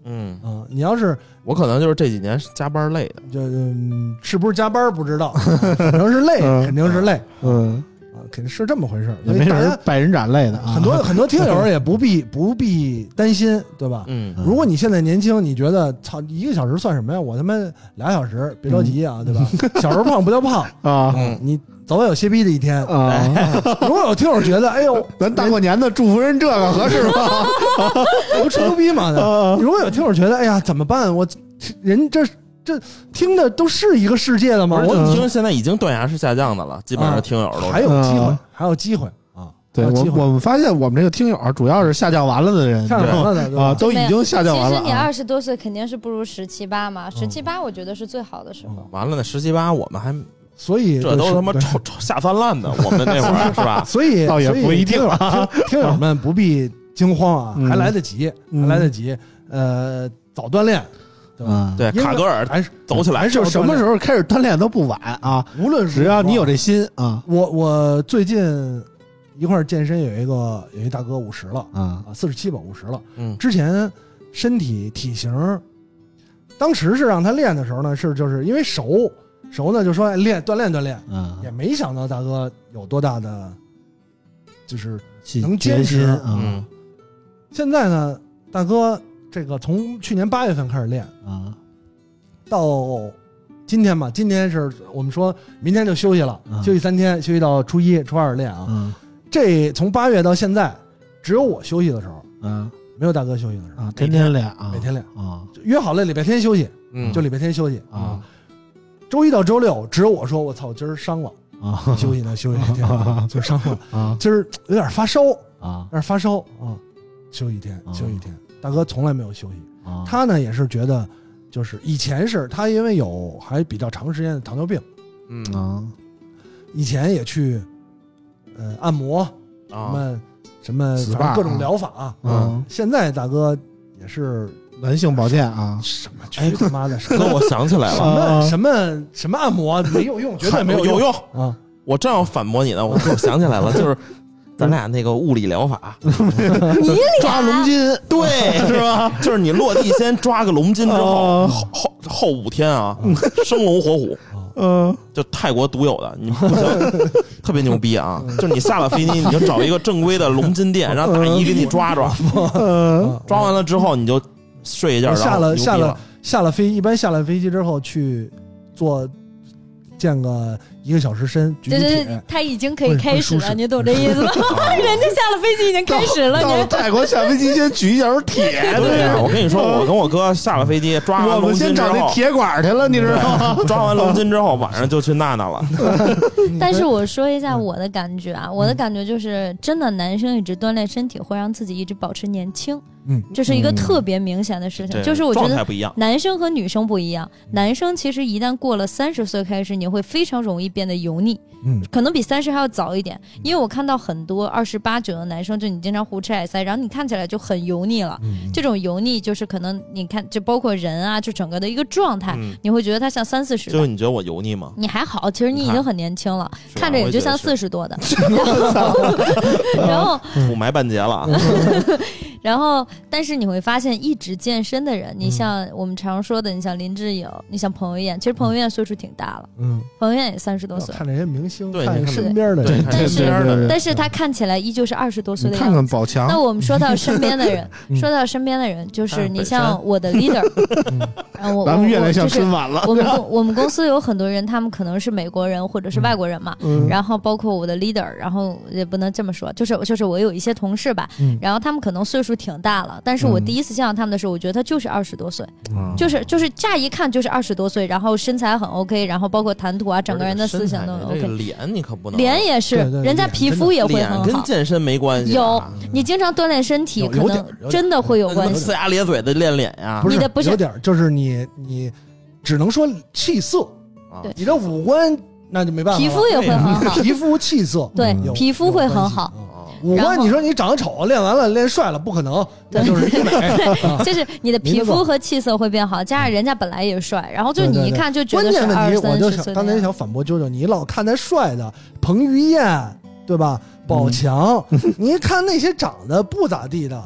嗯，啊！你要是我可能就是这几年加班累的。就嗯是不是加班不知道，<laughs> 反正是累，嗯肯定是累嗯，啊，肯定是这么回事儿。也没人百人斩类的啊，很多 <laughs> 很多听友也不必不必担心，对吧？嗯如果你现在年轻，你觉得操一个小时算什么呀？我他妈俩小时，别着急啊，对吧？小时候胖不叫胖，<laughs> 啊嗯，你早晚有歇逼的一天。啊，<laughs> 如果有听友觉得，哎呦，咱大过年的祝福人这个 <laughs> 合适吗？<laughs> 不吹牛逼嘛的。如果有听友觉得，哎呀，怎么办？我人这这听的都是一个世界的吗？我听现在已经断崖式下降的了，基本上听友都是还有机会嗯，还有机会啊！对我有机会我们发现我们这个听友啊主要是下降完了的人，下降完了的啊，都已经下降完了啊。其实你二十多岁肯定是不如十七八嘛，十七八我觉得是最好的时候。完了呢十七八，我们还所以这都他妈对臭臭下三滥的，我们那会儿是吧？<laughs> 所以倒也所以不一定听友啊听听友们不必惊慌啊，嗯还来得及，嗯还来得及。呃，早锻炼，对吧？啊，对，卡格尔还是走起来就什么时候？开始锻炼都不晚啊，无论只要你有这，这心啊我我最近一块儿健身有一个有一大哥五十了啊啊，四十七吧，五十了。嗯之前身体体型，当时是让他练的时候呢，是就是因为熟熟呢，就说哎练锻炼锻炼，啊，也没想到大哥有多大的，就是能坚持啊嗯。现在呢，大哥这个从去年八月份开始练，啊。到今天吧，今天是我们说明天就休息了，嗯休息三天，休息到初一、初二练啊。嗯。这从八月到现在，只有我休息的时候，啊没有大哥休息的时候，啊，天天练啊，每天练，啊。约好了礼拜天休息，嗯，就礼拜天休息啊。周一到周六，只有我说我操，我今儿伤了，啊休息呢，休息一天，<laughs> 就伤了，啊今儿有点发烧啊，有啊点发烧啊，休息一天，啊休息一天。大哥从来没有休息，啊，他呢也是觉得，就是以前是他因为有还比较长时间的糖尿病，嗯啊以前也去，呃，按摩什啊，么什么，反正各种疗法。嗯，现在大哥也是男性保健啊。什么去他妈的什哥，我想起来什了，么什么什么按摩？没有用，绝对没用。有用。啊！我正要反驳你呢，我我想起来了，就是咱俩那个物理疗法，抓龙筋，对，是吧？就是你落地先抓个龙筋之后，哦后后后五天啊，生龙活虎，嗯就泰国独有的，你不行，<laughs> 特别牛逼啊！就是你下了飞机，你就找一个正规的龙筋店，<laughs> 让大姨给你抓抓，嗯。抓完了之后你就睡一觉，下了下了了，下了飞，一般下了飞机之后去做健个一个小时身，举举对对对铁，，他已经可以开始了，你懂 <laughs> 这意思吗？<laughs> <laughs> 人家下了飞机已经开始了，到泰国下飞机先举一小时铁，对啊，我跟你说，我跟我哥下了飞机，抓完龙我们先筋之后，找那铁管去了，你知道吗？抓完龙筋之后，晚上就去娜娜了。但是我说一下我的感觉啊，我的感觉就是，真的男生一直锻炼身体会让自己一直保持年轻，嗯，这是一个嗯特别明显的事情。对就是我觉得状态不一样，男生和女生不一样，男生其实一旦过了三十岁开始，你会非常容易变得油腻，嗯可能比三十还要早一点。因为我看到很多二十八九的男生，就你经常胡吃海塞，然后你看起来就很油腻了。嗯这种油腻就是可能你看，就包括人啊，就整个的一个状态，嗯，你会觉得他像三四十的。就是你觉得我油腻吗？你还好，其实你已经很年轻了，看着也就像四十多的。<laughs> 然后，然后是补埋半截了，<laughs> <laughs> 然后，但是你会发现，一直健身的人，你像我们常说的，你像林志颖，你像彭于晏，其实彭于晏岁数挺大了，嗯，彭于晏也三十多岁，看那些明星，看看身边的人，但是的，但是他看起来依旧是二十多岁的样子。看宝强，那我们说到身边的人，<laughs> 嗯。说到身边的人，就是你像我的 leader，<laughs> <laughs> 然后我咱们越来像春晚了。我们公我们公司有很多人，他们可能是美国人或者是外国人嘛，嗯。然后包括我的 leader，然后也不能这么说，就是就是我有一些同事吧，嗯。然后他们可能岁数挺大了，但是我嗯第一次见到他们的时候，我觉得他就是二十多岁，嗯就是就是乍一看就是二十多岁，然后身材很 OK，然后包括谈吐啊，整个人的思想都很这个 OK，脸你可不能，脸也是对对，人家皮肤也会很好。跟健身没关系有，你经常锻炼身体，可能真的会有关系。呲牙咧嘴的练脸呀，不是你的不是有点，就是你你只能说气色，啊对你的五官那就没办法，皮肤也会很好，<laughs> 皮肤气色对有皮肤会很好。五官你说你长得丑，练完了练帅了，不可能，那就是医美。<laughs> 啊就是你的皮肤和气色会变好，加上人家本来也帅，然后就你一看就觉得是二三就想十岁的样子。刚才想反驳舅舅，你老看那帅的彭于晏，对吧？宝强，<laughs> 你一看那些长得不咋地的，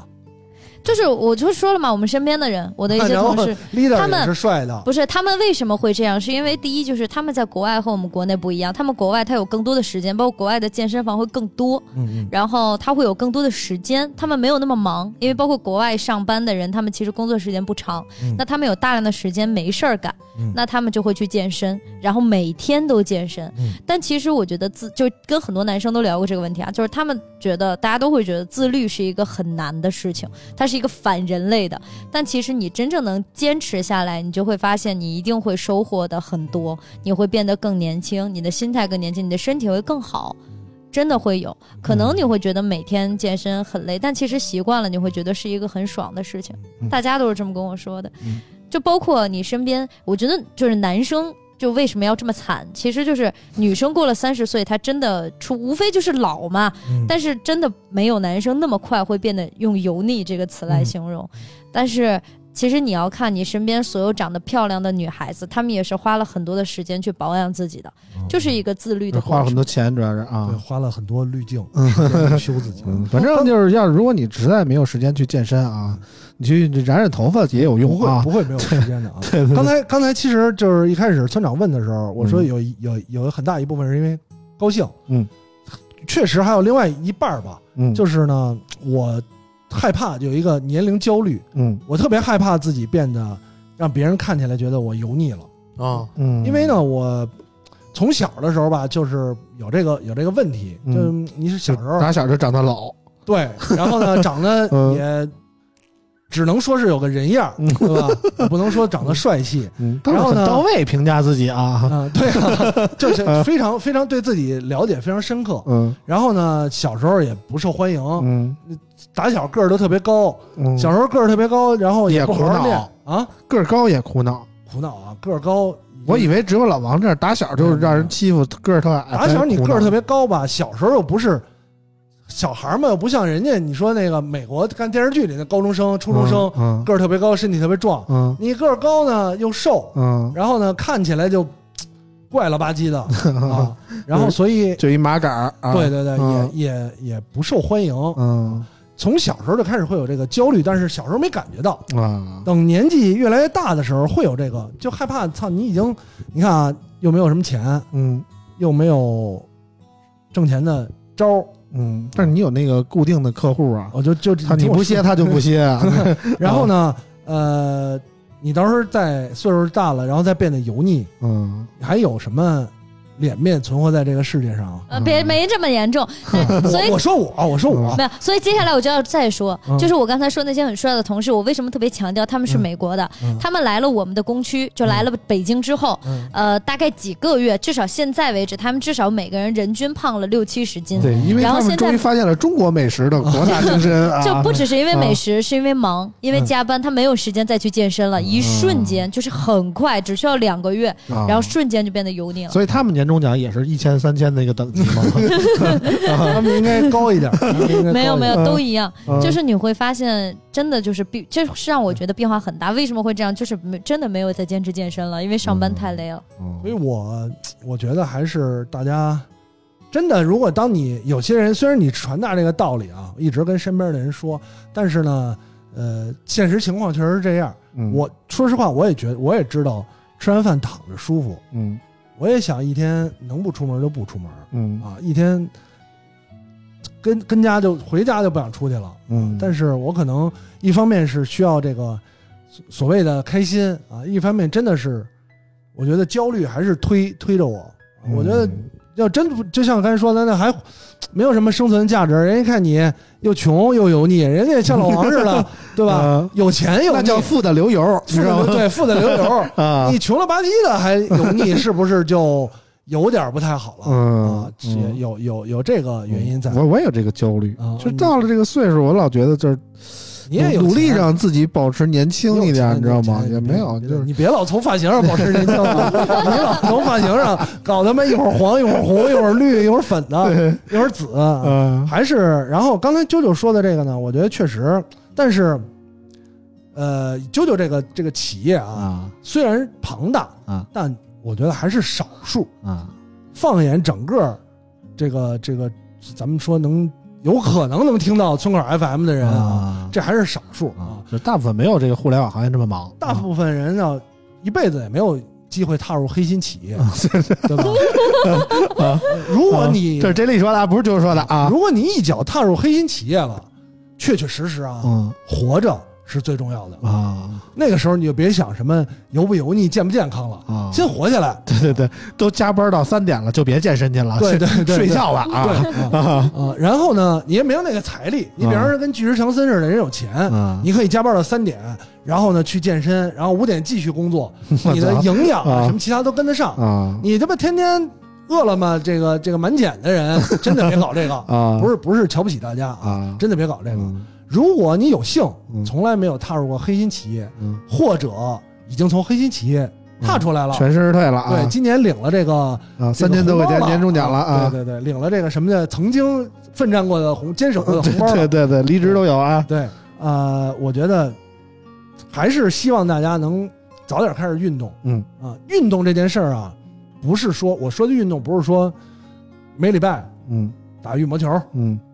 就是我就说了嘛，我们身边的人，我的一些 <laughs> 同事，他们也是帅的，不是他们为什么会这样？是因为第一就是他们在国外和我们国内不一样，他们国外他有更多的时间，包括国外的健身房会更多，嗯嗯。然后他会有更多的时间，他们没有那么忙，因为包括国外上班的人，他们其实工作时间不长，嗯。那他们有大量的时间没事儿干，嗯。那他们就会去健身，然后每天都健身。嗯。但其实我觉得自就跟很多男生都聊过这个问题啊，就是他们觉得大家都会觉得自律是一个很难的事情，他是一个反人类的。但其实你真正能坚持下来，你就会发现你一定会收获的很多，你会变得更年轻，你的心态更年轻，你的身体会更好。真的会有。可能你会觉得每天健身很累，但其实习惯了，你会觉得是一个很爽的事情。嗯大家都是这么跟我说的嗯，就包括你身边，我觉得就是男生。就为什么要这么惨？其实就是女生过了三十岁，她真的出无非就是老嘛，嗯但是真的没有男生那么快会变得用油腻这个词来形容。但是其实你要看你身边所有长得漂亮的女孩子，她们也是花了很多的时间去保养自己的，就是一个自律的。花了很多钱，主要是对，啊。花了很多滤镜，<laughs> 修自己。嗯，反正就是要如果你实在没有时间去健身啊，你去染染头发也有不用啊。会不会没有时间的啊。<laughs> 对对对。刚才刚才其实就是一开始村长问的时候，我说嗯。有一有有很大一部分是因为高兴，嗯，确实还有另外一半儿吧，嗯，就是呢，我害怕有一个年龄焦虑，嗯。我特别害怕自己变得让别人看起来觉得我油腻了，啊，嗯，因为呢，我从小的时候吧，就是有这个有这个问题，嗯。就你是小时候。打小就长得老，对，然后呢，长得 <laughs> 嗯。也只能说是有个人样对吧？不能说长得帅气。嗯，然后呢到位评价自己啊，啊，对啊，<laughs> 就是非常非常对自己了解非常深刻。嗯然后呢，小时候也不受欢迎，嗯打小个儿都特别高，嗯，小时候个儿特别高，然后也苦恼不好好练啊，个儿高也苦恼。苦恼啊，个儿高。我以为只有老王这样，打小就是让人欺负，个儿特矮。打小你个儿特别别高吧，小时候又不是小孩儿嘛，又不像人家你说那个美国看电视剧里的高中生、初中生，嗯个儿特别高，身体特别壮。嗯你个儿高呢又瘦，嗯，然后呢看起来就 <tsk> 怪了吧唧的啊，<laughs> 然后所以就一麻杆儿啊。对对对，嗯也也也不受欢迎。嗯从小时候就开始会有这个焦虑，但是小时候没感觉到。啊，等年纪越来越大的时候，会有这个，就害怕。操，你已经，你看啊，又没有什么钱，嗯又没有挣钱的招儿，嗯，但是你有那个固定的客户啊，我就就他你不歇歇。他就不歇啊。<laughs> <laughs> 然后呢，呃，你到时候再岁数大了，然后再变得油腻，嗯还有什么脸面存活在这个世界上？呃，别没这么严重，但 <laughs> 所以我我说我，我说我，没有，所以接下来我就要再说，嗯。就是我刚才说那些很帅的同事，我为什么特别强调他们是美国的？嗯。他们来了我们的工区，就来了北京之后，嗯。呃，大概几个月，至少现在为止，他们至少每个人人均胖了六七十斤。对，因为他们然后现在终于发现了中国美食的博大 <laughs> 精深啊。就不只是因为美食，是因为忙，因为加班，他没有时间再去健身了，一瞬间就是很快，只需要两个月，啊。然后瞬间就变得油腻了。所以他们年终奖也是一千三千那个等级吗？<laughs> 他们应该高一点，没有没有，嗯都一样。嗯就是你会发现，真的就是变，这是让我觉得变化很大。为什么会这样？就是没真的没有再坚持健身了，因为上班太累了。所以我我觉得还是大家真的，如果当你有些人虽然你传达这个道理啊，一直跟身边的人说，但是呢，呃，现实情况确实是这样。嗯我说实话，我也觉得，我也知道吃完饭躺着舒服，嗯我也想一天能不出门就不出门嗯啊，一天跟跟家就回家就不想出去了。嗯，但是我可能一方面是需要这个所所谓的开心啊，一方面真的是我觉得焦虑还是推推着我。我觉得要真就像刚才说的，那还没有什么生存价值。人家看你又穷又油腻，人家像老王似的，<laughs> 对吧？呃有钱又腻那叫富的流油，你富的？对富的流油，<laughs> 啊你穷了吧唧的还油腻，<laughs> 是不是就有点不太好了？嗯啊，也嗯有有有这个原因在。我我也有这个焦虑啊，就到了这个岁数，我老觉得就是你也有努力让自己保持年轻一点，你知道吗？也没有，就是你别老从发型上保持年轻啊，你老从发型上搞他妈一会儿黄一会儿红一会儿绿一会儿粉的，一会儿紫，嗯还是然后刚才啾啾说的这个呢，我觉得确实，但是呃，啾啾这个这个企业啊，啊虽然庞大啊，但我觉得还是少数。啊放眼整个这个这个，咱们说能有可能能听到村口 FM 的人啊，啊。这还是少数啊。大部分没有这个互联网行业这么忙，大部分人呢，一辈子也没有机会踏入黑心企业，<laughs> 对吧？如果你啊这是真理说的啊，不是就是说的啊，如果你一脚踏入黑心企业了，确确实实啊，嗯。活着是最重要的。啊。那个时候你就别想什么油不油腻、健不健康了，啊，先活下来。对对对，都加班到三点了，就别健身去了，对对对对。睡觉吧啊。对啊。啊，然后呢，你也没有那个财力，你比方说跟巨石强森似的，人有钱，啊。你可以加班到三点，然后呢去健身，然后五点继续工作，<laughs> 你的营养什么其他都跟得上。啊。你他妈天天饿了么这个这个满减的人，真的别搞这个。<laughs> 啊。不是不是瞧不起大家啊，啊，真的别搞这个。嗯如果你有幸嗯。从来没有踏入过黑心企业，嗯，或者已经从黑心企业踏出来了，全身而退了啊，对，今年领了这个啊，三千多块钱年终奖了啊，对对对，领了这个什么的曾经奋战过的红坚守过的 <laughs> 红包了。对对对，离职都有啊，对，呃，我觉得还是希望大家能早点开始运动。嗯。啊。运动这件事儿啊，不是说我说的运动，不是说每礼拜嗯。打羽毛球嗯，啊，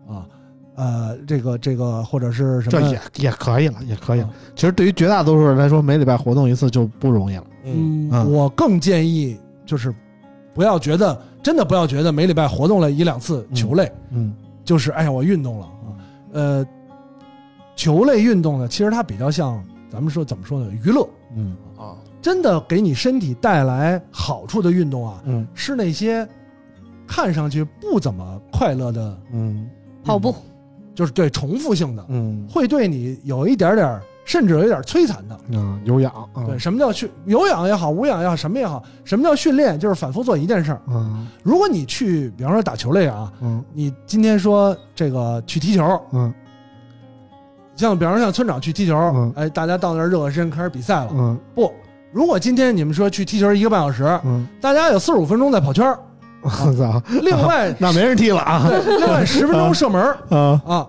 呃，这个这个或者是什么，这也也可以了，也可以了。啊。其实对于绝大多数人来说，每礼拜活动一次就不容易了。嗯，嗯，嗯我更建议就是不要觉得真的不要觉得每礼拜活动了一两次球类，嗯。就是哎呀我运动了。啊，呃，球类运动呢，其实它比较像咱们说怎么说呢，娱乐。嗯。啊，真的给你身体带来好处的运动啊，嗯。是那些看上去不怎么快乐的，嗯。跑步，就是对重复性的，嗯会对你有一点点，甚至有一点儿摧残的。嗯，有氧啊，对，什么叫去有氧也好，无氧也好，什么也好，什么叫训练？就是反复做一件事儿。嗯如果你去，比方说打球类啊，嗯你今天说这个去踢球，嗯像比方说像村长去踢球，嗯哎，大家到那儿热热身，开始比赛了。嗯不，如果今天你们说去踢球一个半小时，嗯，大家有四十五分钟在跑圈儿，我 <laughs> 操，<laughs> 另外那没人踢了啊对，另外十分钟射门啊，啊，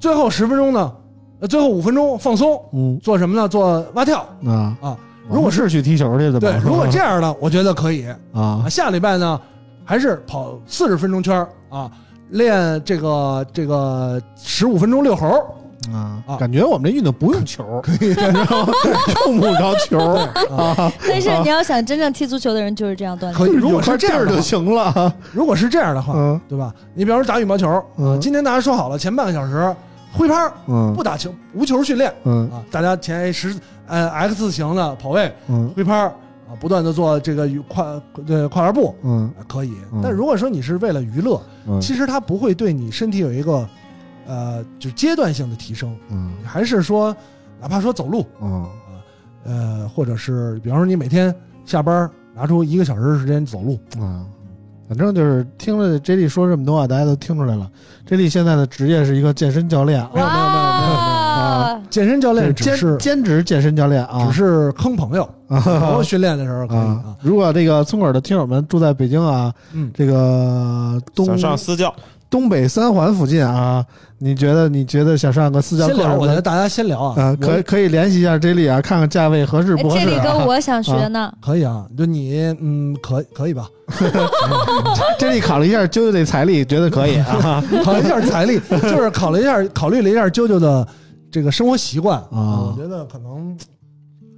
最后十分钟呢，呃，最后五分钟放松，嗯做什么呢？做蛙跳啊啊。如果是去踢球去的，对，如果这样呢，我觉得可以啊啊。下礼拜呢，还是跑四十分钟圈啊，练这个这个十五分钟遛猴儿啊啊，感觉我们这运动不用球，你知道吗？用不着球 <laughs> 啊，但是你要想真正踢足球的人就是这样锻炼。可以。如果是这样就，行了。如果是这样的话，嗯对吧？你比方说打羽毛球，嗯今天大家说好了，前半个小时挥拍嗯不打球，无球训练嗯啊，大家前十呃 X 型的跑位。嗯挥拍啊，不断的做这个与跨这跨栏步嗯啊可以嗯。但如果说你是为了娱乐，嗯，其实它不会对你身体有一个呃就阶段性的提升，嗯还是说哪怕说走路嗯呃，或者是比方说你每天下班儿拿出一个小时的时间走路，嗯，反正就是听了 J 莉说这么多啊，大家都听出来了。J 莉现在的职业是一个健身教练啊，没有没有没有没有没有啊，健身教练只兼是兼职健身教练啊，只是坑朋友，<laughs> 朋友训练的时候可以啊啊。。如果这个村口的听友们住在北京啊，嗯，这个东想上私教，东北三环附近啊，你觉得你觉得想上个私教课先聊，什么的我觉得大家先聊啊呃，，可以可以联系一下 J 莉啊，看看价位合适哎不合适啊。这里跟我想学呢。可以啊，就你嗯，可可以吧？<laughs> J 莉考虑一下啾啾的财力，觉得可以啊。<laughs> 考虑一下财力，就是考虑一下，考虑了一下啾啾的这个生活习惯啊我觉得可能，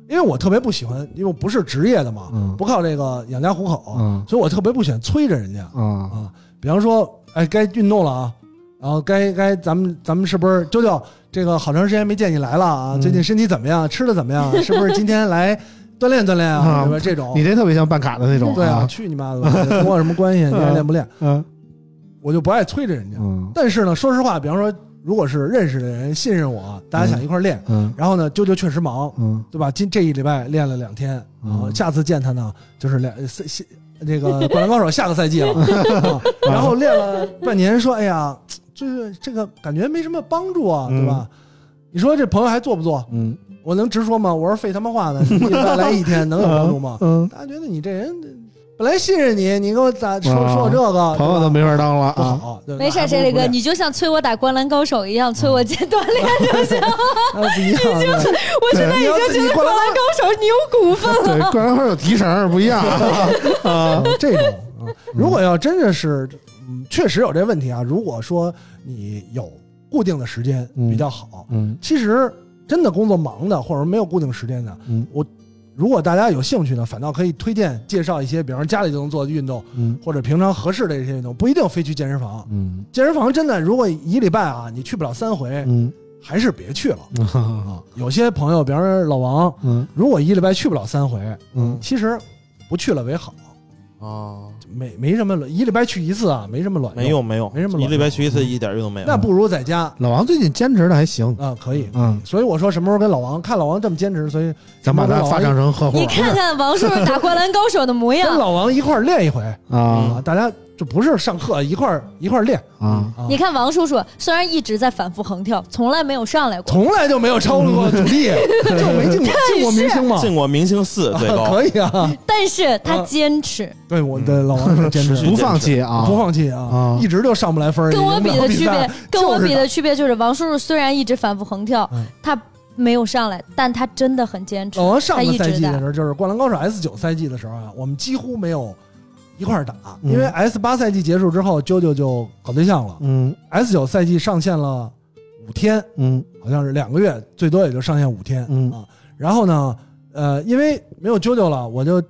因为我特别不喜欢，因为我不是职业的嘛，嗯不靠这个养家糊口，嗯所以我特别不喜欢催着人家啊啊。比方说，哎，该运动了啊，然后该该咱们咱们是不是啾啾这个好长时间没见你来了啊？嗯最近身体怎么样？吃的怎么样？是不是今天来锻炼锻炼啊？啊对吧？这种你这特别像办卡的那种。对啊，，去你妈的吧，跟我有什么关系？你爱练不练？嗯我就不爱催着人家。嗯但是呢，说实话，比方说，如果是认识的人信任我，大家想一块儿练，嗯然后呢，啾啾确实忙，嗯对吧？今这一礼拜练了两天，然后嗯下次见他呢，就是两赛赛这个灌篮高手下个赛季了，啊 <laughs> <laughs> 然后练了半年，说哎呀，就是这个感觉没什么帮助啊，对吧？你说这朋友还做不做？嗯我能直说吗？我说废他妈话呢，你再来一天 <laughs> 能有帮助吗？嗯，大家觉得你这人本来信任你，你给我咋说啊说我这个，朋友都没法当了不啊。没事，这里哥，你就像催我打灌篮高手一样，催我健锻炼就行。啊不一样，对我现在已经觉得灌篮高手你有股份了。对，灌篮高手有提成不一样啊。<laughs> 啊，这种啊，如果要真的是，嗯，确实有这问题啊。如果说你有固定的时间嗯比较好，嗯其实真的工作忙的，或者没有固定时间的，嗯我如果大家有兴趣呢，反倒可以推荐介绍一些，比方说家里就能做的运动，嗯或者平常合适的一些运动，不一定非去健身房。嗯健身房真的，如果一礼拜啊，你去不了三回，嗯还是别去了。<laughs> 有些朋友，比方说老王，嗯如果一礼拜去不了三回，嗯其实不去了为好。啊，没没什么卵，一礼拜去一次啊，没什么卵没用没用，没什么卵一礼拜去一次一点用都没有。那不如在家老王最近坚持的还行，啊，可以。嗯，所以我说什么时候跟老王看老王这么坚持，所以咱把他发展成合伙你看看王叔叔打灌篮高手的模样跟，老王一块儿练一回啊啊，大家就不是上课一块儿一块儿练。啊，啊，你看王叔叔虽然一直在反复横跳，从来没有上来过，从来就没有超过主力，<laughs> 就没进过进过明星嘛，进过明星四最高，可以啊。但是他坚持，对，我的老王是坚持。<laughs> 持。不放弃啊，不放弃啊。啊，一直就上不来分。跟我比的区别跟我比的区别就是王叔叔虽然一直反复横跳嗯，他没有上来，但他真的很坚持老。王上个他一直在赛季的时候，就是《灌篮高手》S 九赛季的时候啊，我们几乎没有一块儿打，嗯因为 S 八赛季结束之后，啾啾就搞对象了。嗯 S 九赛季上线了五天，嗯好像是两个月，最多也就上线五天。嗯啊，然后呢，呃，因为没有啾啾了，我就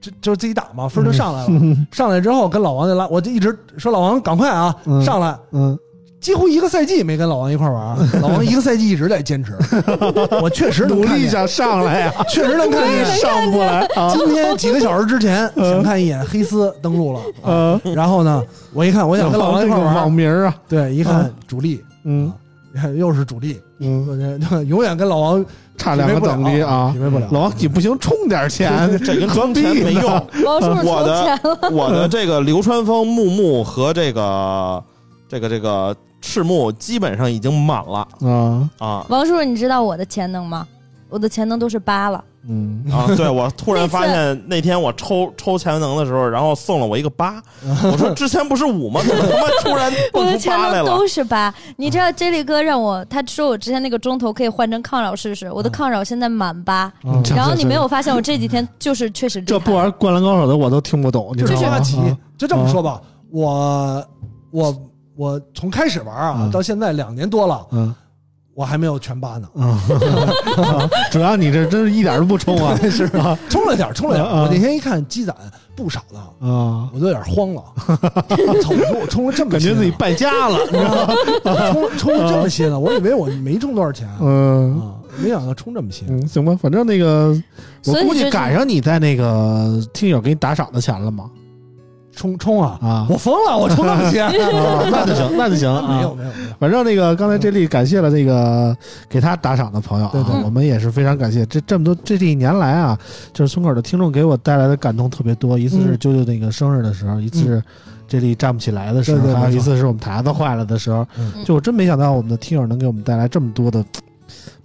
就就自己打嘛，分儿就上来了。上来之后跟老王就拉，我就一直说老王赶快啊，嗯上来。嗯，几乎一个赛季没跟老王一块儿玩儿，<laughs> 老王一个赛季一直在坚持。<laughs> 我确实努力想上来呀，确实能看见。上不来。<laughs> 啊，今天几个小时之前想看一眼黑丝登录了，啊呃，然后呢，我一看我想跟老王一块儿。玩网，名啊，对，一看主力，嗯。看又是主力，嗯，永远跟老王差两个等级啊。匹，配不了。老王你不行，充点钱，这个何必没呢用。我的，我的这个流川枫、木木和这个这个这个赤木基本上已经满了啊，啊王叔叔，你知道我的潜能吗？我的潜能都是八了，嗯啊！对我突然发现那天我抽抽潜能的时候，然后送了我一个八，我说之前不是五吗？怎么他妈突然我的蹦出潜能八来了？都是八。你知道 J 力哥让我，他说我之前那个钟头可以换成抗扰试试，我的抗扰现在满八。嗯然后你没有发现我这几天就是确实这不玩灌篮高手的我都听不懂，你知道吗？就是八旗啊，就这么说吧，我我我从开始玩啊嗯。到现在两年多了，嗯。我还没有全扒呢，嗯，<laughs> 主要你这真是一点都不充啊，<laughs> 是。吧，充了点儿，充了点我那天一看积攒不少呢，啊，我都有点慌了。<laughs> 操！我说我充了这么些，感觉自己败家了，你知道吗？充充了这么些呢，我以为我没充多少钱啊，嗯。啊没想到充这么些。嗯，行吧，反正那个我估计赶上你在那个听友给你打赏的钱了嘛，充充啊！啊我疯了，我冲那么些，<laughs> 啊，那就行，那就行啊，没有没有没有，反正那个刚才这里感谢了那个给他打赏的朋友啊，对对我们也是非常感谢。这这么多这这一年来啊，就是村口的听众给我带来的感动特别多。一次是嗯啾啾那个生日的时候，一次是这里站不起来的时候，还有一次是我们台子坏了的时候。嗯就我真没想到我们的听友能给我们带来这么多的。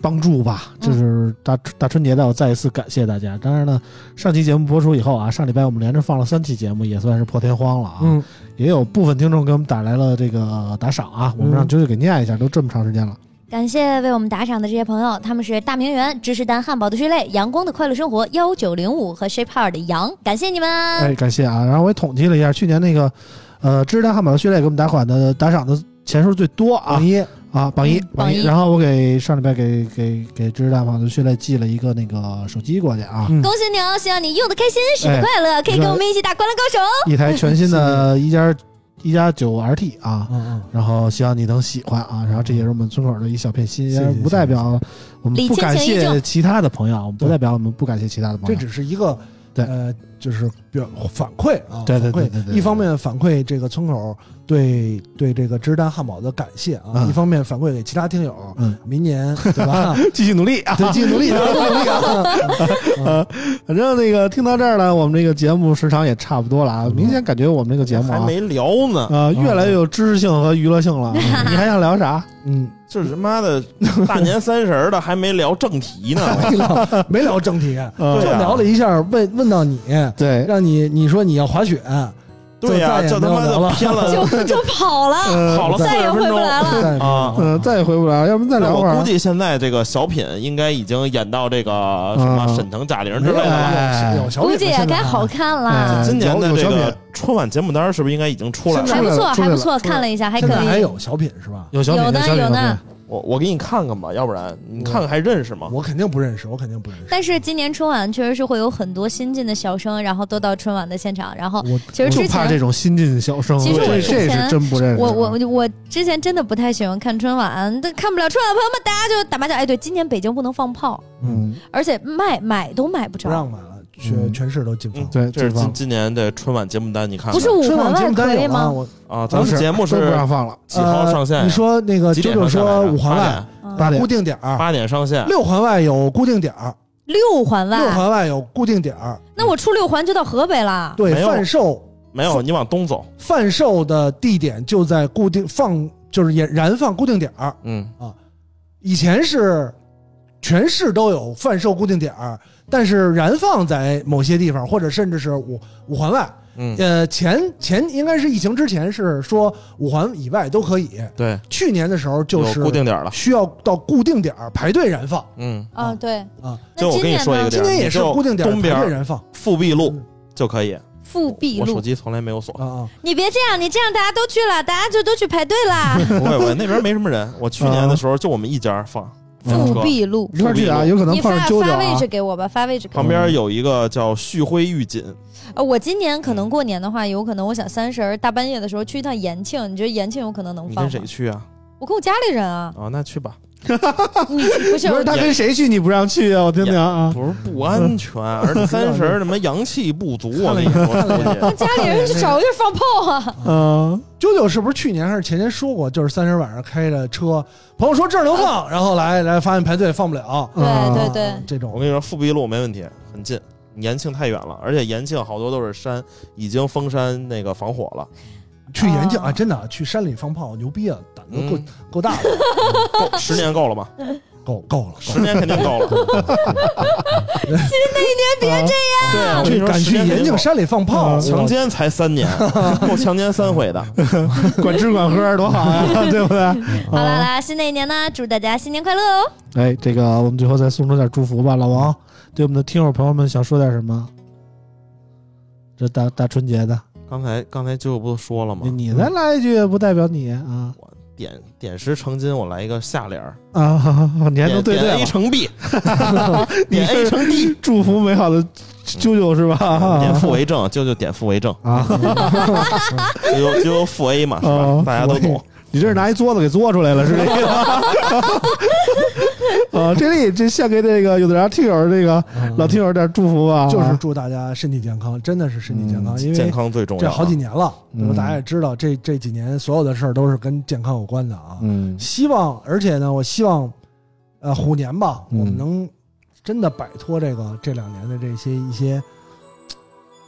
帮助吧，嗯就是大大春节的，我再一次感谢大家。当然呢，上期节目播出以后啊，上礼拜我们连着放了三期节目，也算是破天荒了啊。嗯，也有部分听众给我们打来了这个打赏啊，我们让嗯啾啾给念一下，都这么长时间了。感谢为我们打赏的这些朋友，他们是大名媛、芝士蛋汉堡的血泪、阳光的快乐生活、幺九零五和 Shape Hard 的羊，感谢你们。哎，感谢啊！然后我也统计了一下，去年那个呃芝士蛋汉堡的序列给我们打款的打赏的钱数最多啊。榜一。啊榜一嗯榜一。然后我给上礼拜给给给芝士蛋汉堡的序列寄了一个那个手机过去啊，嗯。恭喜你哦！希望你用的开心，使得哎。快乐，可以跟我们一起打灌篮高手。一台全新的一加 <laughs> 一加九 RT 啊。嗯嗯，然后希望你能喜欢啊，然后这也是我们村口的一小片心，谢谢不代表我们不感谢其他的朋友，我们不代表我们不感谢其他的朋友。这。只是一个对呃，就是表反馈啊，对对反馈对对对对一方面反馈这个村口对对这个芝士蛋汉堡的感谢啊，嗯一方面反馈给其他听友，嗯，明年 <laughs> 对吧？<laughs> 继续努力啊！<laughs> 对，继续努力，继续努力啊！呃，反正那个听到这儿呢，我们这个节目时长也差不多了啊。明显感觉我们这个节目啊，还没聊呢，啊，越来越有知识性和娱乐性了。你还想聊啥？嗯，这他妈的 <laughs> 大年三十儿的还没聊正题呢。<laughs> 没聊没聊正题，嗯就聊了一下，问问到你，对，让你你说你要滑雪，对呀、就他妈的偏了就 <laughs> 就跑了，呃跑了再也回不来了。啊。嗯，再也回不来了，要不然再聊会儿我估计现在这个小品应该已经演到这个什么嗯沈腾、贾玲之类的了。估计也该好看哎了，今年的这个春晚节目单是不是应该已经出来了？还不错，还不错，看了一下，还可以还以。有小品是吧？有小品，有的有的。我我给你看看吧，要不然你看看还认识吗？我肯定不认识，我肯定不认识。但是今年春晚确实是会有很多新进的小生，然后都到春晚的现场。然后我其实之就怕这种新进的小生，其实我之前是真不认识。我我我之前真的不太喜欢看春晚，但看不了春晚，朋友们大家就打麻将。哎，对，今年北京不能放炮，嗯，而且卖买都买不着。不让买了，全嗯。全市都禁放。对，这是今今年的春晚节目单，你看看不是五春晚节环外目单有啊，可以吗？我啊？咱们节目是不让放了，几号上线你说那个几九九点上线来着？说五环外八点。嗯八点。固定点儿，八点上线，六环外有固定点儿，六环六外，环外有固定点儿。那我出六环就到河北了。对，贩售。没有，你往东走，贩售的地点就在固定放，就是也燃放固定点儿。嗯，以前是全市都有贩售固定点儿，但是燃放在某些地方，或者甚至是五五环外。嗯，呃，前前应该是疫情之前是说五环以外都可以，对，去年的时候就是固定点了，需要到固定点儿排队燃放。嗯，啊，对。啊。就我跟你说一个，今年也是固定点儿东边排队燃放。复辟路就可以，复辟路，我手机从来没有锁，啊啊！你别这样，你这样大家都去了，大家就都去排队啦。<laughs> 不会不会，那边没什么人，我去年的时候就我们一家放，复辟路，一块去啊，有可能你发碰上啾啾发位啊置给我吧，发位置给我。旁边有一个叫旭辉御锦，呃，我今年可能过年的话，有可能我想三十儿大半夜的时候去一趟延庆，你觉得延庆有可能能你放吗？跟谁去啊？我跟我家里人啊，啊，那去吧，你 <laughs> 不是不是他跟谁去你不让去啊？我听听啊，不是不安全，而且三十儿什么阳气不足，<laughs> 我跟你说，跟家里人去找个地儿放炮啊。嗯，九九是不是去年还是前年说过，就是三十晚上开着车，朋友说这儿能放，然后来来发现排队放不了，对啊对对。啊，这种。我跟你说，富碧路没问题，很近。延庆太远了，而且延庆好多都是山，已经封山那个防火了，去延庆啊啊，真的去山里放炮牛逼啊，胆子够嗯够大的，<laughs> 够十年够了吗？<laughs> 够够了。十年肯定够了。<laughs> 别这样，对啊，敢去十年肯定够延庆山里放炮，强奸才三年，够强奸三回的。管吃管喝多好呀，对不对？好啦啊啦，新的一年呢，祝大家新年快乐哦！哎，这个我们最后再送出点祝福吧，老王，对我们的听友朋友们想说点什么？这大大春节的，刚才刚才舅舅不都说了吗你？再来一句，不代表你啊我点点石成金，我来一个下联儿，啊！你还能对对 A 了，成 B，<laughs> 你点 A 成 D，<laughs> 祝福美好的舅舅是吧？点负为正，舅舅点负为正，啊，<laughs> 就有就有负 A 嘛，是吧哦？大家都懂。你这是拿一桌子给做出来了，是这个？<laughs> 啊，这里这献给这个有的聊听友这个嗯老听友点祝福吧，就是祝大家身体健康，真的是身体健康，因为健为康最重要。这好几年了，对吧？嗯大家也知道，这这几年所有的事儿都是跟健康有关的啊。嗯希望，而且呢，我希望，呃，虎年吧，嗯我们能真的摆脱这个这两年的这些一些，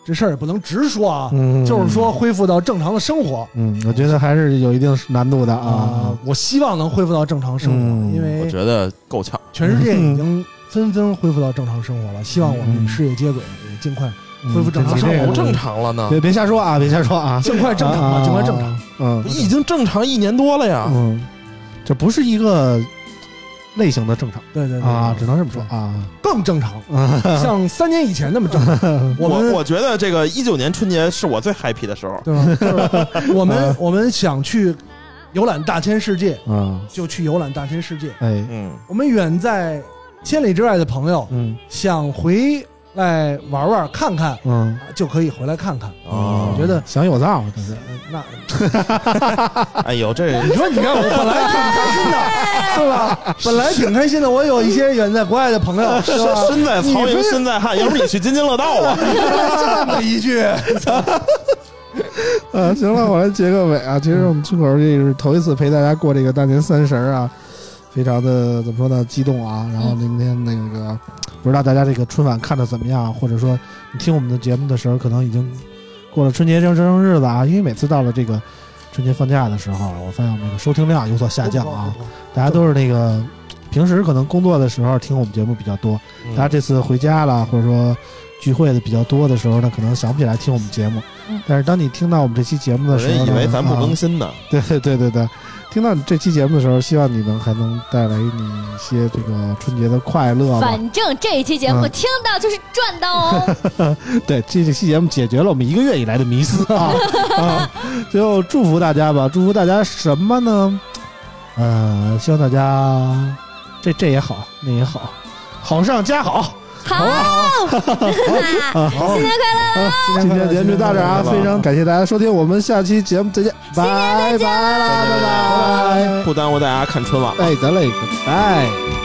这事儿也不能直说啊，嗯，就是说恢复到正常的生活嗯，我觉得还是有一定难度的啊。我希望能恢复到正常生活，嗯因为我觉得够呛。全世界已经纷纷恢复到正常生活了。希望我们事业接轨，也尽快嗯恢复正常生活不正常了呢，别别瞎说啊，别瞎说啊，尽快正常尽快正常。。嗯已经正常一年多了呀。嗯，这不是一个类型的正常对对对啊，只能这么说啊。更正常，<laughs> 啊，像三年以前那么正常。<laughs> 我我们我觉得这个一九年春节是我最 happy 的时候。对吧？就是 <laughs> 我们啊我们想去游览大千世界，嗯，就去游览大千世界。哎，嗯，我们远在千里之外的朋友嗯想回来玩玩看看，嗯，就可以回来看看。哦我觉得想有藏，<laughs> 这是呃那哎呦，这你说你看，我本来挺开心的，对吧？本来挺开心的，我有一些远在国外的朋友，是吧？身在曹营心在汉，要不你去津津乐道啊？这么一句，呃，行了，我来结个尾啊。其实我们村口这是头一次陪大家过这个大年三十啊，非常的怎么说呢，激动啊。然后今天那个不知道大家这个春晚看的怎么样，或者说你听我们的节目的时候，可能已经过了春节正正日子啊。因为每次到了这个春节放假的时候，我发现我们这个收听量有所下降啊。大家都是那个平时可能工作的时候听我们节目比较多，大家这次回家了，或者说聚会的比较多的时候呢，可能想不起来听我们节目。嗯但是当你听到我们这期节目的时候，人以为咱不更啊新呢。对对对对对，听到你这期节目的时候，希望你能还能带来你一些这个春节的快乐。反正这一期节目嗯听到就是赚到哦。<laughs> 对，这这期节目解决了我们一个月以来的迷思啊 <laughs> 啊！最后祝福大家吧，祝福大家什么呢？呃，希望大家这这也好，那也好，好上加好。好，<laughs> 新年快乐！啊今天节目就到这儿啊，非常感谢大家收听，我们下期节目再见，拜拜啦，拜拜。不耽误大家看春晚了。哎，得嘞，拜拜。